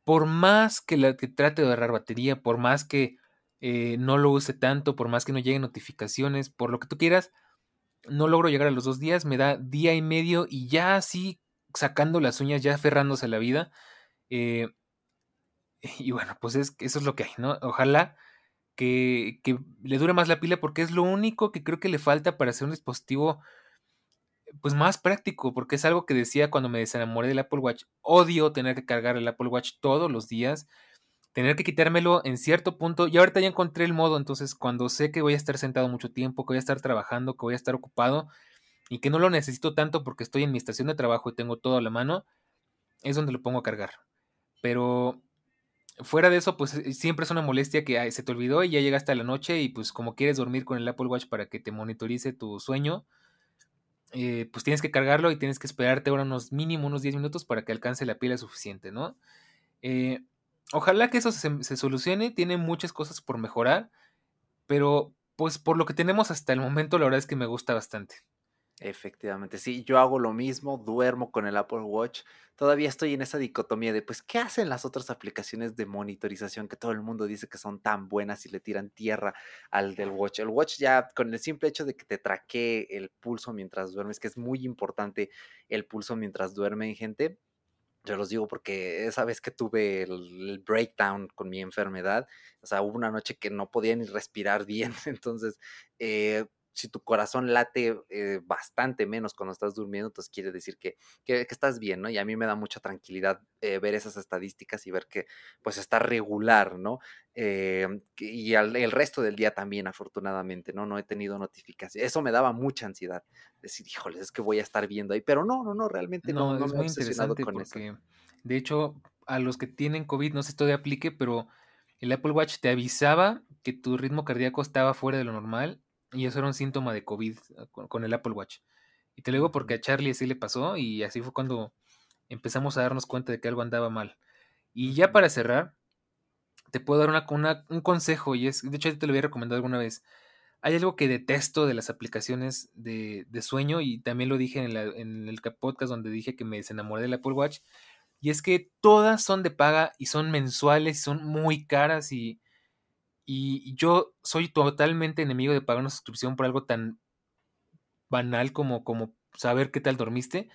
por más que, trate de agarrar batería, por más que eh, no lo use tanto, por más que no lleguen notificaciones, por lo que tú quieras, no logro llegar a los dos días, me da día y medio y ya así sacando las uñas, ya aferrándose a la vida. Eh, y bueno, pues es, eso es lo que hay, ¿no? Ojalá que, que, le dure más la pila porque es lo único que creo que le falta para hacer un dispositivo pues más práctico, porque es algo que decía cuando me desenamoré del Apple Watch. Odio tener que cargar el Apple Watch todos los días tener que quitármelo en cierto punto. Y ahorita ya encontré el modo, entonces cuando sé que voy a estar sentado mucho tiempo, que voy a estar trabajando, que voy a estar ocupado y que no lo necesito tanto porque estoy en mi estación de trabajo y tengo todo a la mano, es donde lo pongo a cargar. Pero fuera de eso, pues eh, siempre es una molestia que se te olvidó y ya llegaste a la noche y pues como quieres dormir con el Apple Watch para que te monitorice tu sueño, eh, pues tienes que cargarlo y tienes que esperarte ahora unos mínimo unos 10 minutos para que alcance la pila suficiente, ¿no? Eh, ojalá que eso se, solucione, tiene muchas cosas por mejorar, pero pues por lo que tenemos hasta el momento, la verdad es que me gusta bastante. Efectivamente, sí, yo hago lo mismo, duermo con el Apple Watch. Todavía estoy en esa dicotomía de, pues, ¿qué hacen las otras aplicaciones de monitorización que todo el mundo dice que son tan buenas y le tiran tierra al del Watch? El Watch ya, con el simple hecho de que te traquee el pulso mientras duermes, que es muy importante el pulso mientras duermen, gente, yo los digo porque esa vez que tuve el, breakdown con mi enfermedad, o sea, hubo una noche que no podía ni respirar bien, entonces, eh, si tu corazón late eh, bastante menos cuando estás durmiendo, entonces quiere decir que, que, que, estás bien, ¿no? Y a mí me da mucha tranquilidad eh, ver esas estadísticas y ver que pues está regular, ¿no? Eh, y al, el resto del día también, afortunadamente, ¿no? No he tenido notificaciones. Eso me daba mucha ansiedad. Decir, híjole, es que voy a estar viendo ahí, pero no, no, no, realmente no, no, es me he obsesionado con porque, eso. De hecho, a los que tienen COVID, no sé si todavía aplique, pero el Apple Watch te avisaba que tu ritmo cardíaco estaba fuera de lo normal y eso era un síntoma de COVID ah, con, el Apple Watch. Y te lo digo porque a Charlie así le pasó y así fue cuando empezamos a darnos cuenta de que algo andaba mal. Y ya para cerrar, te puedo dar una, un consejo y es, de hecho te lo había recomendado alguna vez. Hay algo que detesto de las aplicaciones de, sueño y también lo dije en, en, el podcast donde dije que me desenamoré del Apple Watch y es que todas son de paga y son mensuales, son muy caras y, y yo soy totalmente enemigo de pagar una suscripción por algo tan banal como, como saber qué tal dormiste.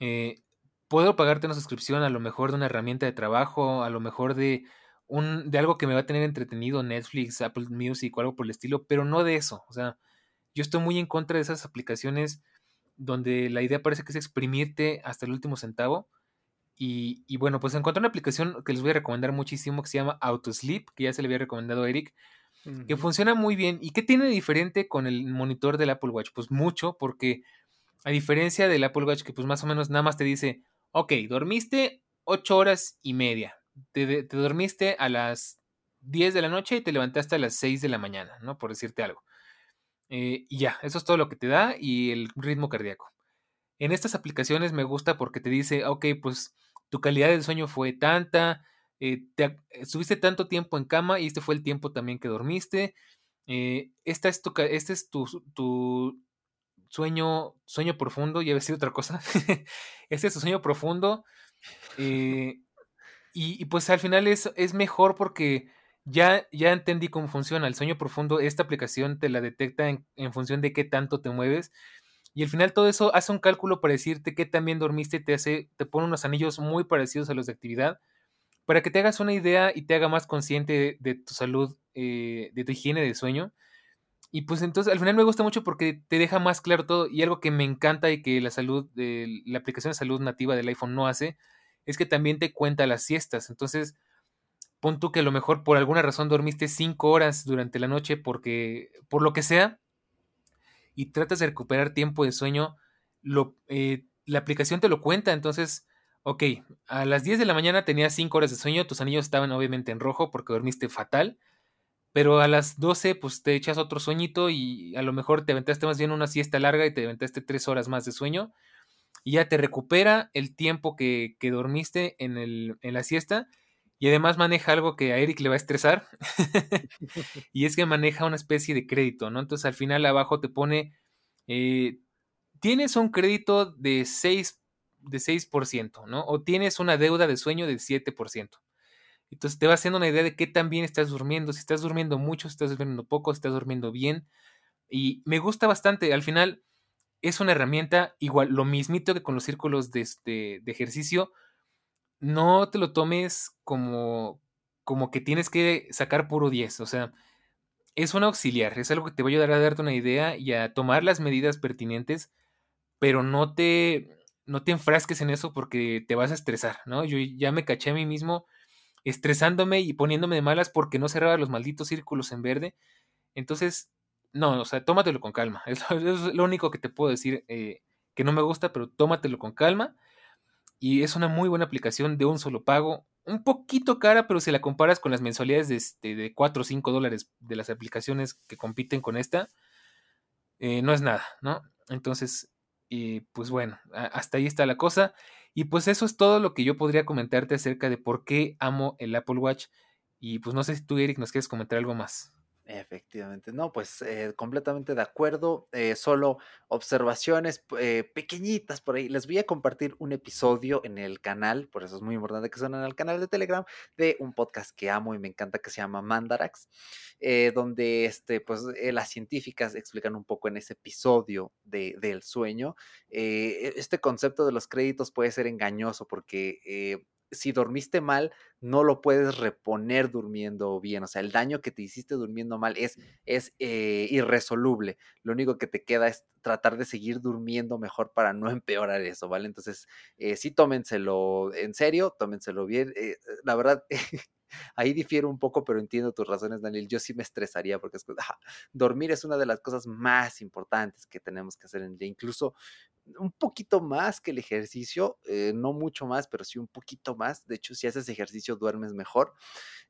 Eh, puedo pagarte una suscripción a lo mejor de una herramienta de trabajo, a lo mejor de, un, de algo que me va a tener entretenido, Netflix, Apple Music o algo por el estilo, pero no de eso. O sea, yo estoy muy en contra de esas aplicaciones donde la idea parece que es exprimirte hasta el último centavo y, bueno, pues encontré una aplicación que les voy a recomendar muchísimo que se llama Autosleep, que ya se le había recomendado a Eric, que funciona muy bien. ¿Y qué tiene de diferente con el monitor del Apple Watch? Pues mucho, porque a diferencia del Apple Watch, que pues más o menos nada más te dice, ok, dormiste 8 horas y media, te, dormiste a las 10 de la noche y te levantaste a las 6 de la mañana, ¿no? Por decirte algo. Eh, y ya, eso es todo lo que te da y el ritmo cardíaco. En estas aplicaciones me gusta porque te dice, ok, pues tu calidad del sueño fue tanta, eh, estuviste tanto tiempo en cama y este fue el tiempo también que dormiste. Eh, esta es tu, este es tu, sueño, sueño profundo, ya sido otra cosa. este es tu sueño profundo. Eh, y, pues al final es, es mejor porque ya, ya entendí cómo funciona. El sueño profundo, esta aplicación te la detecta en, en función de qué tanto te mueves y al final todo eso hace un cálculo para decirte que también dormiste, te hace, te pone unos anillos muy parecidos a los de actividad, para que te hagas una idea y te haga más consciente de, tu salud, eh, de tu higiene de sueño. Y pues entonces al final me gusta mucho porque te deja más claro todo. Y algo que me encanta y que la salud, la aplicación de salud nativa del iPhone no hace, es que también te cuenta las siestas. Entonces, pon tú que a lo mejor por alguna razón dormiste cinco horas durante la noche porque, por lo que sea, y tratas de recuperar tiempo de sueño, lo, eh, la aplicación te lo cuenta. Entonces, ok, a las 10 de la mañana tenías 5 horas de sueño, tus anillos estaban obviamente en rojo porque dormiste fatal. Pero a las 12, pues te echas otro sueñito y a lo mejor te aventaste más bien una siesta larga y te aventaste 3 horas más de sueño. Y ya te recupera el tiempo que, que dormiste en, el, en la siesta y además maneja algo que a Eric le va a estresar. y es que maneja una especie de crédito, ¿no? Entonces al final abajo te pone, eh, tienes un crédito de 6, de 6%, ¿no? O tienes una deuda de sueño del 7%. Entonces te va haciendo una idea de qué tan bien estás durmiendo, si estás durmiendo mucho, si estás durmiendo poco, si estás durmiendo bien. Y me gusta bastante. Al final es una herramienta igual, lo mismito que con los círculos de, este, de ejercicio no te lo tomes como, como que tienes que sacar puro 10. O sea, es un auxiliar, es algo que te va a ayudar a darte una idea y a tomar las medidas pertinentes, pero no te, no te enfrasques en eso porque te vas a estresar, ¿no? Yo ya me caché a mí mismo estresándome y poniéndome de malas porque no cerraba los malditos círculos en verde. Entonces, no, o sea, tómatelo con calma. Es, lo único que te puedo decir eh, que no me gusta, pero tómatelo con calma y es una muy buena aplicación de un solo pago. Un poquito cara, pero si la comparas con las mensualidades de, este, de 4 o 5 dólares de las aplicaciones que compiten con esta, eh, no es nada, ¿no? Entonces, eh, pues bueno, hasta ahí está la cosa. Y pues eso es todo lo que yo podría comentarte acerca de por qué amo el Apple Watch. Y pues no sé si tú, Eric, nos quieres comentar algo más. Efectivamente, no, pues eh, completamente de acuerdo, eh, solo observaciones eh, pequeñitas por ahí. Les voy a compartir un episodio en el canal, por eso es muy importante que suenen al canal de Telegram, de un podcast que amo y me encanta que se llama Mandarax, donde este, pues, las científicas explican un poco en ese episodio de, del sueño. E, este concepto de los créditos puede ser engañoso porque si dormiste mal, no lo puedes reponer durmiendo bien. O sea, el daño que te hiciste durmiendo mal es, es eh, irresoluble. Lo único que te queda es tratar de seguir durmiendo mejor para no empeorar eso, ¿vale? Entonces, eh, sí, tómenselo en serio, tómenselo bien. Eh, la verdad, ahí difiero un poco, pero entiendo tus razones, Daniel. Yo sí me estresaría porque es, dormir es una de las cosas más importantes que tenemos que hacer en el día. Incluso un poquito más que el ejercicio, eh, no mucho más, pero sí un poquito más. De hecho, si haces ejercicio duermes mejor.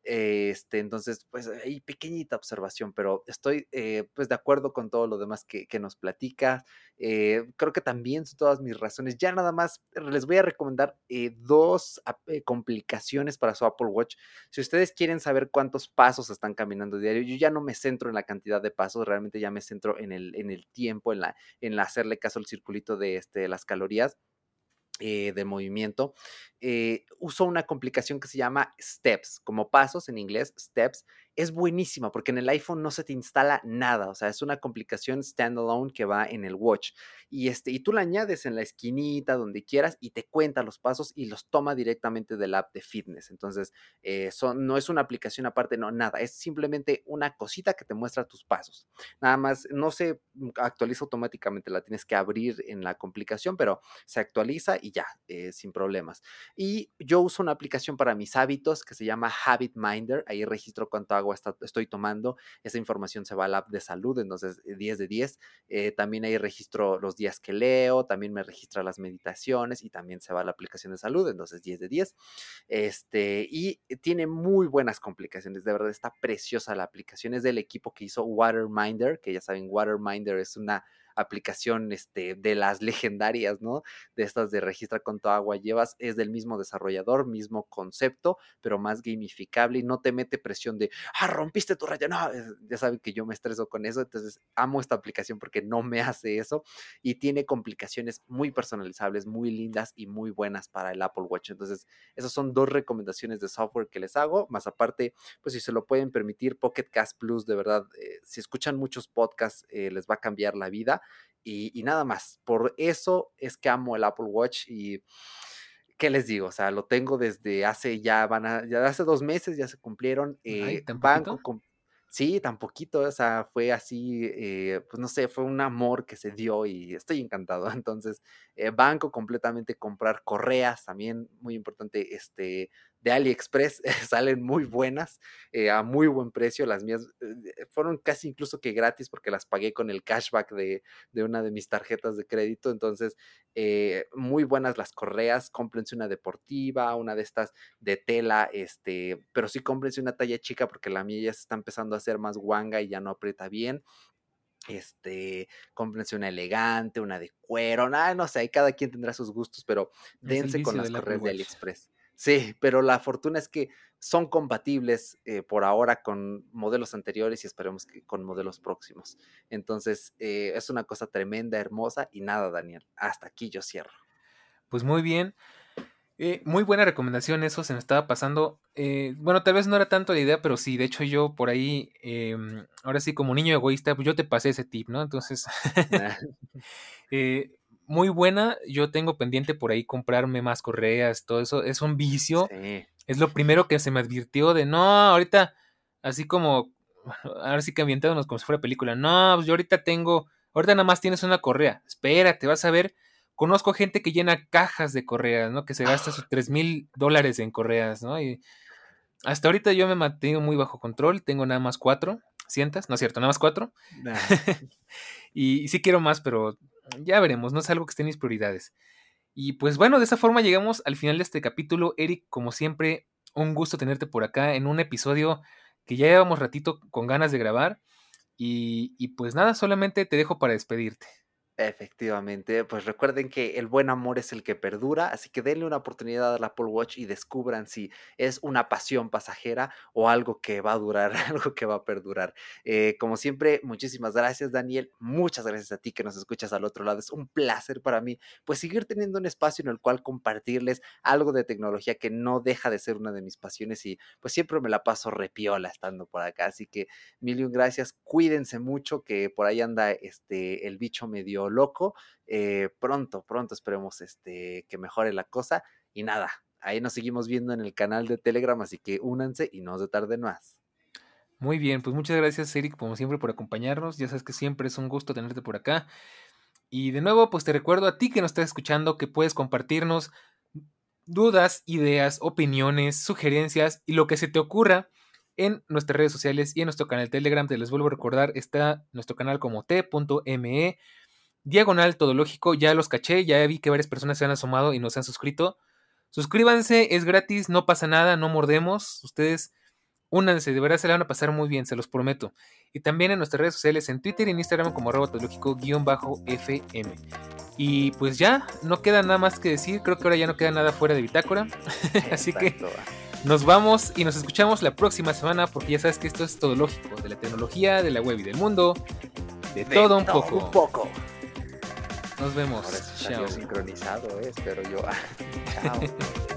Este, entonces, pues ahí pequeñita observación, pero estoy eh, pues de acuerdo con todo lo demás que, nos platica. Eh, creo que también son todas mis razones. Ya nada más les voy a recomendar dos complicaciones para su Apple Watch. Si ustedes quieren saber cuántos pasos están caminando diario, yo ya no me centro en la cantidad de pasos, realmente ya me centro en el, en el tiempo, en, la, en hacerle caso al circulito de este, las calorías. Eh, de movimiento, eh, uso una complicación que se llama Steps, como pasos en inglés, Steps, es buenísima porque en el iPhone no se te instala nada, o sea, es una complicación standalone que va en el watch y este y tú la añades en la esquinita donde quieras y te cuenta los pasos y los toma directamente del app de fitness. Entonces, eh, no es una aplicación aparte, no, nada, es simplemente una cosita que te muestra tus pasos. Nada más, no se actualiza automáticamente, la tienes que abrir en la complicación, pero se actualiza y ya, eh, sin problemas. Y yo uso una aplicación para mis hábitos que se llama Habit Minder, ahí registro cuánto agua estoy tomando, esa información se va al app de salud, entonces 10 eh, de 10. Eh, también ahí registro los días que leo, también me registra las meditaciones y también se va a la aplicación de salud, entonces 10 de 10. Este, y tiene muy buenas complicaciones, de verdad está preciosa la aplicación, es del equipo que hizo Waterminder, que ya saben, Waterminder es una aplicación este, de las legendarias, ¿no? De estas de registra cuánto agua llevas, es del mismo desarrollador, mismo concepto, pero más gamificable y no te mete presión de, ah, rompiste tu raya, no, ya saben que yo me estreso con eso, entonces amo esta aplicación porque no me hace eso y tiene complicaciones muy personalizables, muy lindas y muy buenas para el Apple Watch. Entonces, esas son dos recomendaciones de software que les hago, más aparte, pues si se lo pueden permitir, Pocket Cast Plus, de verdad, eh, si escuchan muchos podcasts, eh, les va a cambiar la vida y, nada más. Por eso es que amo el Apple Watch y ¿qué les digo? O sea, lo tengo desde hace ya, van a, ya hace dos meses, ya se cumplieron. Eh, banco, Sí, tan poquito, o sea, fue así, eh, pues no sé, fue un amor que se dio y estoy encantado. Entonces, eh, banco completamente comprar correas, también muy importante, este, de AliExpress, salen muy buenas, eh, a muy buen precio. Las mías fueron casi incluso que gratis porque las pagué con el cashback de, de una de mis tarjetas de crédito. Entonces, muy buenas las correas, cómprense una deportiva, una de estas de tela, este, pero sí cómprense una talla chica porque la mía ya se está empezando a hacer más guanga y ya no aprieta bien. Este, cómprense una elegante, una de cuero, nada, no sé, cada quien tendrá sus gustos, pero dense con las correas de AliExpress. Sí, pero la fortuna es que son compatibles eh, por ahora con modelos anteriores y esperemos que con modelos próximos. Entonces, eh, es una cosa tremenda, hermosa y nada, Daniel. Hasta aquí yo cierro. Pues muy bien. Eh, muy buena recomendación, eso se me estaba pasando. Eh, bueno, tal vez no era tanto la idea, pero sí, de hecho yo por ahí, em, ahora sí, como niño egoísta, pues yo te pasé ese tip, ¿no? Entonces, eh, muy buena, yo tengo pendiente por ahí comprarme más correas, todo eso, es un vicio. Es lo primero que se me advirtió de, no, ahorita, así como, ahora sí que ambientándonos como si fuera película, no, pues yo ahorita tengo, ahorita nada más tienes una correa, espérate, vas a ver conozco gente que llena cajas de correas, ¿no? Que se gasta sus 3 mil dólares en correas, ¿no? Y hasta ahorita yo me he mantenido muy bajo control, tengo nada más cuatro, ¿sientas? No es cierto, nada más cuatro. y, sí quiero más, pero ya veremos, no es algo que esté en mis prioridades. Y pues bueno, de esa forma llegamos al final de este capítulo. Eric, como siempre, un gusto tenerte por acá en un episodio que ya llevamos ratito con ganas de grabar. Y, y pues nada, solamente te dejo para despedirte. Efectivamente, pues recuerden que el buen amor es el que perdura, así que denle una oportunidad al Apple Watch y descubran si es una pasión pasajera o algo que va a durar, algo que va a perdurar. Eh, como siempre, muchísimas gracias Daniel, muchas gracias a ti que nos escuchas al otro lado, es un placer para mí pues seguir teniendo un espacio en el cual compartirles algo de tecnología que no deja de ser una de mis pasiones y pues siempre me la paso repiola estando por acá, así que mil gracias, cuídense mucho que por ahí anda este el bicho medio loco. Eh, pronto, pronto esperemos este, que mejore la cosa. Y nada, ahí nos seguimos viendo en el canal de Telegram, así que únanse y no se tarden más. Muy bien, pues muchas gracias Eric, como siempre, por acompañarnos. Ya sabes que siempre es un gusto tenerte por acá. Y de nuevo, pues te recuerdo a ti que nos estás escuchando que puedes compartirnos dudas, ideas, opiniones, sugerencias y lo que se te ocurra en nuestras redes sociales y en nuestro canal Telegram. Te les vuelvo a recordar, está nuestro canal como t.me diagonal todológico. Ya los caché, ya vi que varias personas se han asomado y nos han suscrito. Suscríbanse, es gratis, no pasa nada, no mordemos. Ustedes únanse, de verdad se la van a pasar muy bien, se los prometo. Y también en nuestras redes sociales, en Twitter y en Instagram como arroba todológico-fm. Y pues ya, no queda nada más que decir, creo que ahora ya no queda nada fuera de bitácora. Así que nos vamos y nos escuchamos la próxima semana porque ya sabes que esto es todo lógico, de la tecnología, de la web y del mundo, de, todo un poco. Un poco. Nos vemos. Ahora sí sincronizado, ¿eh? espero yo. Chao.